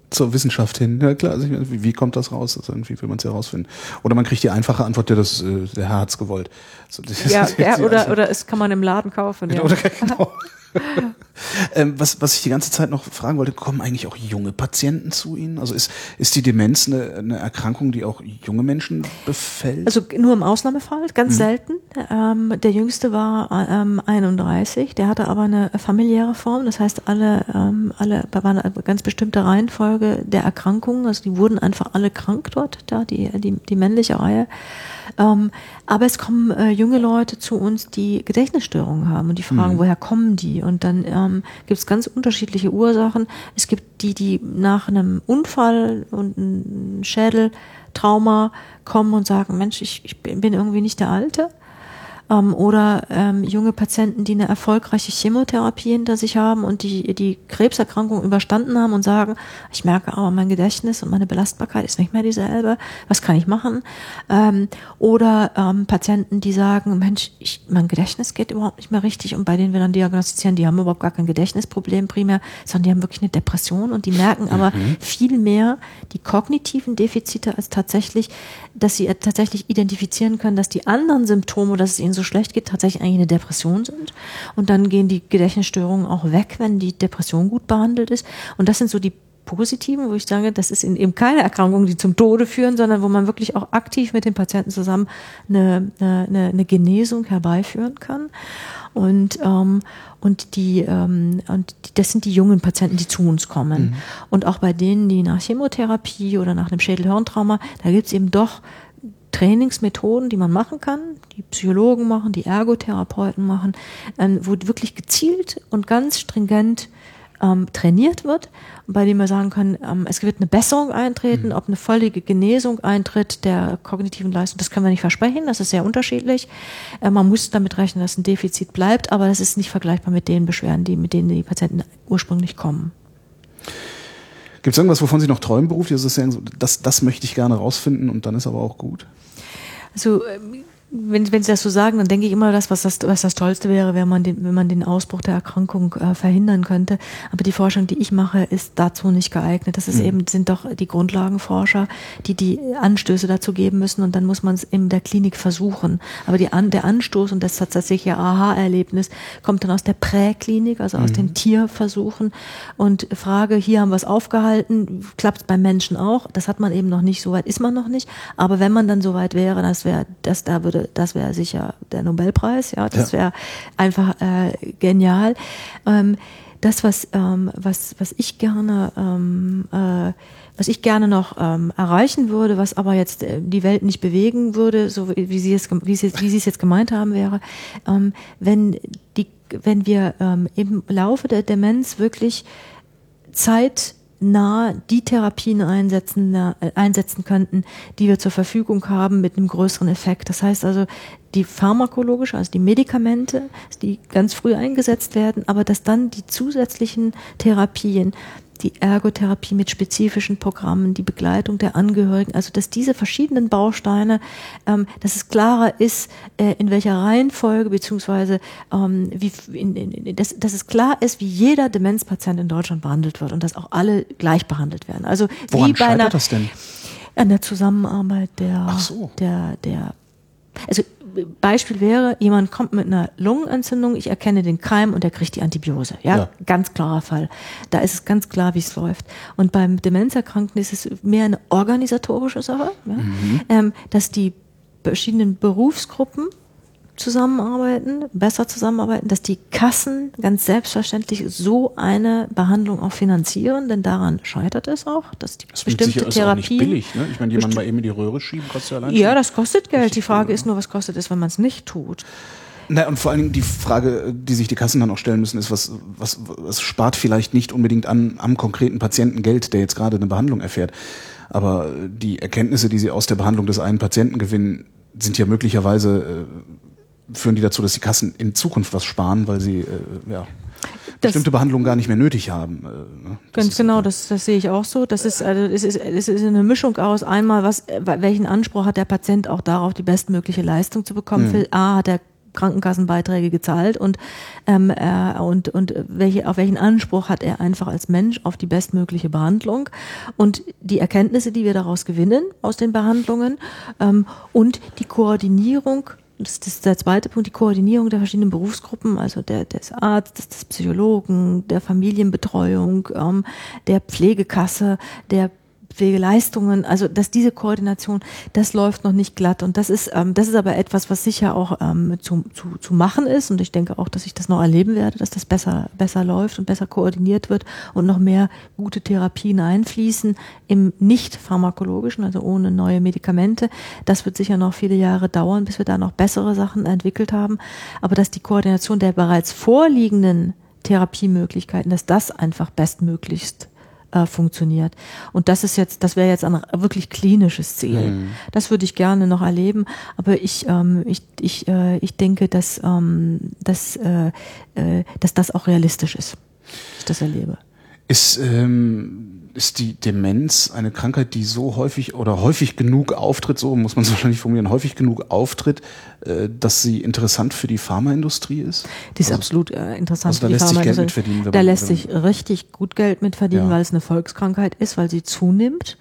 Speaker 1: Zur Wissenschaft hin, ja klar, also wie, wie kommt das raus? Also irgendwie will man es ja herausfinden. Oder man kriegt die einfache Antwort, ja, das, äh, der Herr hat's gewollt.
Speaker 3: So, ja, ja oder, oder es kann man im Laden kaufen.
Speaker 1: Ja. Oder, genau. Ähm, was, was ich die ganze Zeit noch fragen wollte, kommen eigentlich auch junge Patienten zu Ihnen? Also ist, ist die Demenz eine, eine Erkrankung, die auch junge Menschen befällt?
Speaker 3: Also nur im Ausnahmefall, ganz mhm. selten. Ähm, der jüngste war ähm, 31, der hatte aber eine familiäre Form, das heißt alle, ähm, alle war eine ganz bestimmte Reihenfolge der Erkrankungen, also die wurden einfach alle krank dort, da die, die, die männliche Reihe. Ähm, aber es kommen äh, junge Leute zu uns, die Gedächtnisstörungen haben und die fragen, mhm. woher kommen die? Und dann ähm, gibt es ganz unterschiedliche Ursachen. Es gibt die, die nach einem Unfall und einem Schädeltrauma kommen und sagen, Mensch, ich, ich bin irgendwie nicht der Alte ähm, oder ähm, junge Patienten, die eine erfolgreiche Chemotherapie hinter sich haben und die die Krebserkrankung überstanden haben und sagen, ich merke aber mein Gedächtnis und meine Belastbarkeit ist nicht mehr dieselbe, was kann ich machen? Ähm, oder ähm, Patienten, die sagen, Mensch, ich, mein Gedächtnis geht überhaupt nicht mehr richtig und bei denen wir dann diagnostizieren, die haben überhaupt gar kein Gedächtnisproblem primär, sondern die haben wirklich eine Depression und die merken aber mhm. viel mehr die kognitiven Defizite als tatsächlich, dass sie tatsächlich identifizieren können, dass die anderen Symptome, dass es ihnen so so schlecht geht, tatsächlich eigentlich eine Depression sind. Und dann gehen die Gedächtnisstörungen auch weg, wenn die Depression gut behandelt ist. Und das sind so die positiven, wo ich sage, das ist eben keine Erkrankungen, die zum Tode führen, sondern wo man wirklich auch aktiv mit den Patienten zusammen eine, eine, eine Genesung herbeiführen kann. Und, ähm, und, die, ähm, und die, das sind die jungen Patienten, die zu uns kommen. Mhm. Und auch bei denen, die nach Chemotherapie oder nach einem Schädelhirntrauma, da gibt es eben doch Trainingsmethoden, die man machen kann, die Psychologen machen, die Ergotherapeuten machen, ähm, wo wirklich gezielt und ganz stringent ähm, trainiert wird, bei dem wir sagen können, ähm, es wird eine Besserung eintreten, mhm. ob eine völlige Genesung eintritt der kognitiven Leistung, das können wir nicht versprechen, das ist sehr unterschiedlich. Äh, man muss damit rechnen, dass ein Defizit bleibt, aber das ist nicht vergleichbar mit den Beschwerden, die, mit denen die Patienten ursprünglich kommen.
Speaker 1: Gibt es irgendwas, wovon Sie noch träumen beruflich? Also das, das möchte ich gerne rausfinden und dann ist aber auch gut.
Speaker 3: Also ähm, wenn, wenn Sie das so sagen, dann denke ich immer, das, was das, was das Tollste wäre, wenn man den, wenn man den Ausbruch der Erkrankung äh, verhindern könnte. Aber die Forschung, die ich mache, ist dazu nicht geeignet. Das ist mhm. eben, sind doch die Grundlagenforscher, die die Anstöße dazu geben müssen und dann muss man es in der Klinik versuchen. Aber die An, der Anstoß und das tatsächliche Aha-Erlebnis kommt dann aus der Präklinik, also aus mhm. den Tierversuchen und Frage, hier haben wir es aufgehalten, klappt es beim Menschen auch. Das hat man eben noch nicht, so weit ist man noch nicht. Aber wenn man dann so weit wäre, das wäre, das da würde das wäre sicher der Nobelpreis, ja, das wäre einfach äh, genial. Ähm, das, was, ähm, was, was ich gerne, ähm, äh, was ich gerne noch ähm, erreichen würde, was aber jetzt äh, die Welt nicht bewegen würde, so wie Sie es, wie Sie, wie Sie es jetzt gemeint haben, wäre, ähm, wenn die, wenn wir ähm, im Laufe der Demenz wirklich Zeit nah die Therapien einsetzen, äh, einsetzen könnten, die wir zur Verfügung haben mit einem größeren Effekt. Das heißt also, die pharmakologische, also die Medikamente, die ganz früh eingesetzt werden, aber dass dann die zusätzlichen Therapien die Ergotherapie mit spezifischen Programmen, die Begleitung der Angehörigen, also dass diese verschiedenen Bausteine, ähm, dass es klarer ist, äh, in welcher Reihenfolge beziehungsweise ähm, wie, in, in, dass, dass es klar ist, wie jeder Demenzpatient in Deutschland behandelt wird und dass auch alle gleich behandelt werden. Also
Speaker 1: Woran
Speaker 3: wie bei einer,
Speaker 1: das denn?
Speaker 3: An der Zusammenarbeit der,
Speaker 1: so.
Speaker 3: der, der also Beispiel wäre, jemand kommt mit einer Lungenentzündung, ich erkenne den Keim und er kriegt die Antibiose. Ja, ja. ganz klarer Fall. Da ist es ganz klar, wie es läuft. Und beim Demenzerkrankten ist es mehr eine organisatorische Sache, ja? mhm. ähm, dass die verschiedenen Berufsgruppen zusammenarbeiten, besser zusammenarbeiten, dass die Kassen ganz selbstverständlich so eine Behandlung auch finanzieren, denn daran scheitert es auch, dass die
Speaker 1: das
Speaker 3: bestimmte Therapie.
Speaker 1: Ist auch nicht billig, ne? Ich meine, jemand mal eben in die Röhre schieben, kostet ja allein.
Speaker 3: Ja, das kostet Geld. Die Frage ist nur, was kostet es, wenn man es nicht tut.
Speaker 1: Na, und vor allen Dingen die Frage, die sich die Kassen dann auch stellen müssen, ist, was, was, was spart vielleicht nicht unbedingt an, am konkreten Patienten Geld, der jetzt gerade eine Behandlung erfährt. Aber die Erkenntnisse, die sie aus der Behandlung des einen Patienten gewinnen, sind ja möglicherweise äh, führen die dazu, dass die Kassen in Zukunft was sparen, weil sie äh, ja, bestimmte Behandlungen gar nicht mehr nötig haben. Äh,
Speaker 3: ne? Ganz genau, ist, das, das sehe ich auch so. Das ist, also es ist, es ist eine Mischung aus einmal, was, welchen Anspruch hat der Patient auch darauf, die bestmögliche Leistung zu bekommen. Für A hat er Krankenkassenbeiträge gezahlt und ähm, äh, und und welche auf welchen Anspruch hat er einfach als Mensch auf die bestmögliche Behandlung und die Erkenntnisse, die wir daraus gewinnen aus den Behandlungen ähm, und die Koordinierung das ist der zweite Punkt, die Koordinierung der verschiedenen Berufsgruppen, also der, des Arztes, des Psychologen, der Familienbetreuung, ähm, der Pflegekasse, der Pflegeleistungen, also dass diese Koordination, das läuft noch nicht glatt. Und das ist, ähm, das ist aber etwas, was sicher auch ähm, zu, zu, zu machen ist. Und ich denke auch, dass ich das noch erleben werde, dass das besser, besser läuft und besser koordiniert wird und noch mehr gute Therapien einfließen im nicht pharmakologischen, also ohne neue Medikamente. Das wird sicher noch viele Jahre dauern, bis wir da noch bessere Sachen entwickelt haben, aber dass die Koordination der bereits vorliegenden Therapiemöglichkeiten, dass das einfach bestmöglichst äh, funktioniert. Und das ist jetzt, das wäre jetzt ein wirklich klinisches Ziel. Mhm. Das würde ich gerne noch erleben, aber ich, ähm, ich, ich, äh, ich denke, dass, ähm, dass, äh, äh, dass das auch realistisch ist, ich das erlebe.
Speaker 1: Ist ähm ist die Demenz eine Krankheit, die so häufig oder häufig genug auftritt, so muss man es wahrscheinlich formulieren, häufig genug auftritt, äh, dass sie interessant für die Pharmaindustrie ist?
Speaker 3: Die ist also, absolut äh, interessant
Speaker 1: also für die Pharmaindustrie.
Speaker 3: Da lässt sich richtig gut Geld mit verdienen, ja. weil es eine Volkskrankheit ist, weil sie zunimmt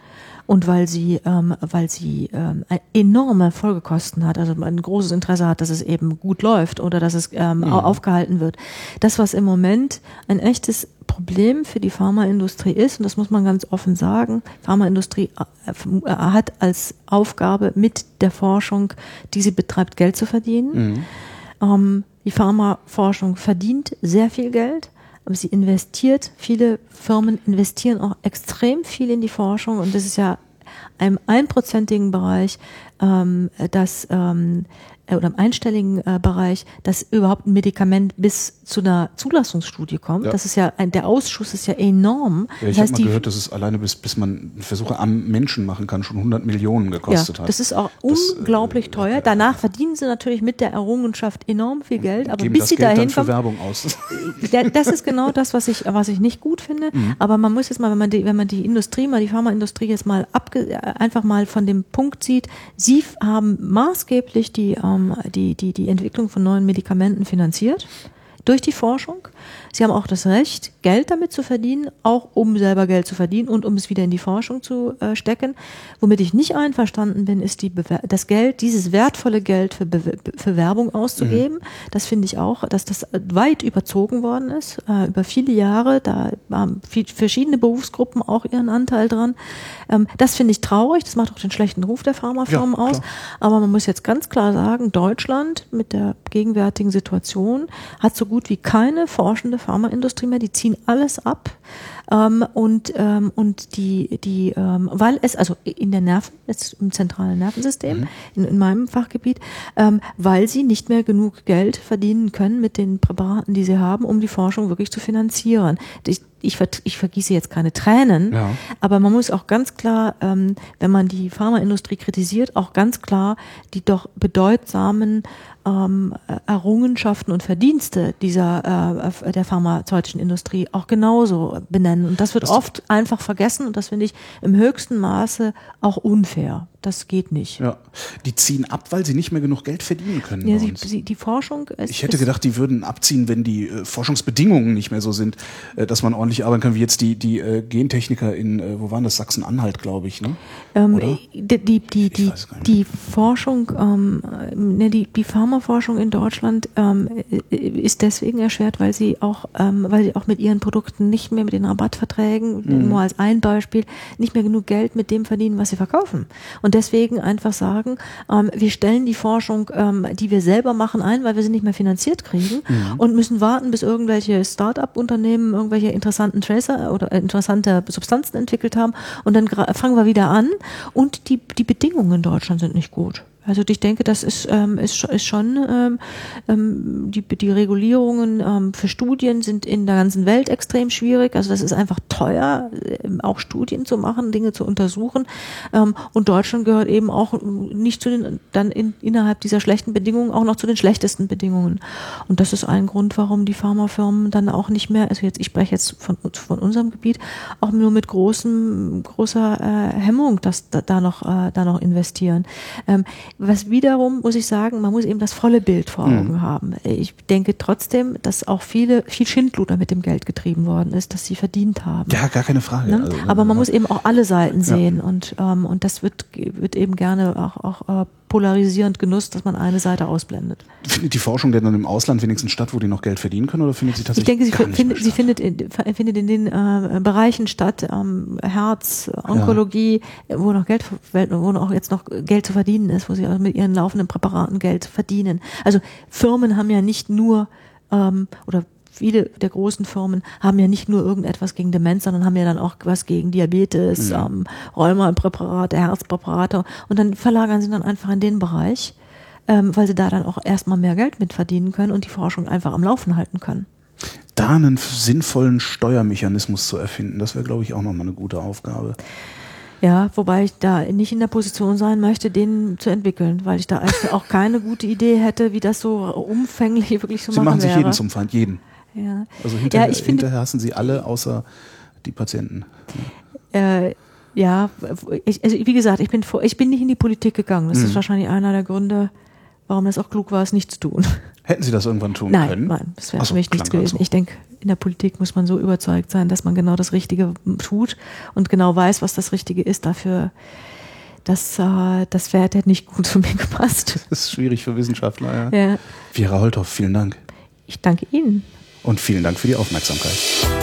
Speaker 3: und weil sie, ähm, weil sie ähm, enorme Folgekosten hat, also ein großes Interesse hat, dass es eben gut läuft oder dass es ähm, mhm. aufgehalten wird. Das, was im Moment ein echtes Problem für die Pharmaindustrie ist, und das muss man ganz offen sagen, Pharmaindustrie äh, äh, hat als Aufgabe mit der Forschung, die sie betreibt, Geld zu verdienen. Mhm. Ähm, die Pharmaforschung verdient sehr viel Geld aber sie investiert, viele Firmen investieren auch extrem viel in die Forschung und das ist ja einem einprozentigen Bereich, ähm, das ähm, äh, oder im einstelligen äh, Bereich, dass überhaupt ein Medikament bis zu einer Zulassungsstudie kommt. Ja. Das ist ja ein, der Ausschuss ist ja enorm.
Speaker 1: Ja, ich habe mal gehört, dass es alleine bis bis man Versuche am Menschen machen kann, schon 100 Millionen gekostet
Speaker 3: ja,
Speaker 1: hat.
Speaker 3: Das ist auch das, unglaublich äh, teuer. Danach verdienen sie natürlich mit der Errungenschaft enorm viel Geld, aber bis sie Geld dahin kommen,
Speaker 1: Werbung aus.
Speaker 3: das ist genau das, was ich was ich nicht gut finde. Mhm. Aber man muss jetzt mal, wenn man die wenn man die Industrie mal die Pharmaindustrie jetzt mal abge, einfach mal von dem Punkt sieht, sie haben maßgeblich die ähm, ähm, die, die, die Entwicklung von neuen Medikamenten finanziert durch die Forschung. Sie haben auch das Recht, Geld damit zu verdienen, auch um selber Geld zu verdienen und um es wieder in die Forschung zu äh, stecken. Womit ich nicht einverstanden bin, ist die das Geld, dieses wertvolle Geld für, Be für Werbung auszugeben. Mhm. Das finde ich auch, dass das weit überzogen worden ist, äh, über viele Jahre. Da haben viel, verschiedene Berufsgruppen auch ihren Anteil dran. Ähm, das finde ich traurig. Das macht auch den schlechten Ruf der Pharmafirmen ja, aus. Aber man muss jetzt ganz klar sagen, Deutschland mit der gegenwärtigen Situation hat so gut wie keine forschende Pharmaindustrie mehr. Die ziehen alles ab. Ähm, und ähm, und die die ähm, weil es also in der Nerven jetzt im zentralen Nervensystem mhm. in, in meinem Fachgebiet ähm, weil sie nicht mehr genug Geld verdienen können mit den Präparaten die sie haben um die Forschung wirklich zu finanzieren ich, ich, ich vergieße jetzt keine Tränen, ja. aber man muss auch ganz klar, ähm, wenn man die Pharmaindustrie kritisiert, auch ganz klar die doch bedeutsamen ähm, Errungenschaften und Verdienste dieser äh, der pharmazeutischen Industrie auch genauso benennen. Und das wird das oft einfach vergessen und das finde ich im höchsten Maße auch unfair. Das geht nicht.
Speaker 1: Ja, die ziehen ab, weil sie nicht mehr genug Geld verdienen können.
Speaker 3: Ja, sie, sie, die Forschung.
Speaker 1: Ist, ich hätte gedacht, die würden abziehen, wenn die äh, Forschungsbedingungen nicht mehr so sind, äh, dass man ordentlich arbeiten kann, wie jetzt die die äh, Gentechniker in äh, wo waren das Sachsen-Anhalt, glaube ich, ne?
Speaker 3: Ähm, die die die die, die Forschung, ähm, ne, die die Pharmaforschung in Deutschland ähm, ist deswegen erschwert, weil sie auch ähm, weil sie auch mit ihren Produkten nicht mehr mit den Rabattverträgen, mhm. nur als ein Beispiel, nicht mehr genug Geld mit dem verdienen, was sie verkaufen. Und und deswegen einfach sagen, ähm, wir stellen die Forschung, ähm, die wir selber machen, ein, weil wir sie nicht mehr finanziert kriegen mhm. und müssen warten, bis irgendwelche Start-up-Unternehmen irgendwelche interessanten Tracer oder interessante Substanzen entwickelt haben und dann fangen wir wieder an und die, die Bedingungen in Deutschland sind nicht gut. Also ich denke, das ist, ähm, ist, ist schon ähm, ähm, die, die Regulierungen ähm, für Studien sind in der ganzen Welt extrem schwierig. Also das ist einfach teuer, ähm, auch Studien zu machen, Dinge zu untersuchen. Ähm, und Deutschland gehört eben auch nicht zu den dann in, innerhalb dieser schlechten Bedingungen auch noch zu den schlechtesten Bedingungen. Und das ist ein Grund, warum die Pharmafirmen dann auch nicht mehr, also jetzt ich spreche jetzt von, von unserem Gebiet, auch nur mit großem großer äh, Hemmung, dass da, da noch äh, da noch investieren. Ähm, was wiederum, muss ich sagen, man muss eben das volle Bild vor Augen mhm. haben. Ich denke trotzdem, dass auch viele, viel Schindluder mit dem Geld getrieben worden ist, das sie verdient haben.
Speaker 1: Ja, gar keine Frage.
Speaker 3: Ne? Also, Aber man muss eben auch alle Seiten sehen ja. und, ähm, und das wird, wird eben gerne auch, auch äh, polarisierend genutzt, dass man eine Seite ausblendet.
Speaker 1: Findet die Forschung denn dann im Ausland wenigstens statt, wo die noch Geld verdienen können, oder findet sie tatsächlich?
Speaker 3: Ich denke, sie, find, sie findet, in, findet in den äh, Bereichen statt, ähm, Herz, Onkologie, ja. wo noch Geld, wo noch jetzt noch Geld zu verdienen ist, wo sie mit ihren laufenden Präparaten Geld verdienen. Also Firmen haben ja nicht nur ähm, oder viele der großen Firmen haben ja nicht nur irgendetwas gegen Demenz, sondern haben ja dann auch was gegen Diabetes, ja. ähm, Rheumapräparate, Herzpräparate und dann verlagern sie dann einfach in den Bereich, ähm, weil sie da dann auch erstmal mehr Geld mit verdienen können und die Forschung einfach am Laufen halten können.
Speaker 1: Da einen sinnvollen Steuermechanismus zu erfinden, das wäre, glaube ich, auch nochmal eine gute Aufgabe.
Speaker 3: Ja, wobei ich da nicht in der Position sein möchte, den zu entwickeln, weil ich da auch keine gute Idee hätte, wie das so umfänglich wirklich so
Speaker 1: Sie
Speaker 3: machen
Speaker 1: machen sich
Speaker 3: wäre.
Speaker 1: jeden zum Feind, jeden.
Speaker 3: Ja.
Speaker 1: Also hinterher, ja, hinterher hassen sie alle außer die Patienten.
Speaker 3: Äh, ja, ich, also wie gesagt, ich bin, vor, ich bin nicht in die Politik gegangen. Das mhm. ist wahrscheinlich einer der Gründe, warum es auch klug war, es nicht zu tun.
Speaker 1: Hätten Sie das irgendwann tun
Speaker 3: nein,
Speaker 1: können?
Speaker 3: Nein, das wäre für mich nichts gewesen. Also. Ich denke, in der Politik muss man so überzeugt sein, dass man genau das Richtige tut und genau weiß, was das Richtige ist. Dafür, das, äh, das wäre hätte nicht gut zu mir gepasst.
Speaker 1: Das ist schwierig für Wissenschaftler,
Speaker 3: ja. ja.
Speaker 1: Vera Holthoff, vielen Dank.
Speaker 3: Ich danke Ihnen.
Speaker 1: Und vielen Dank für die Aufmerksamkeit.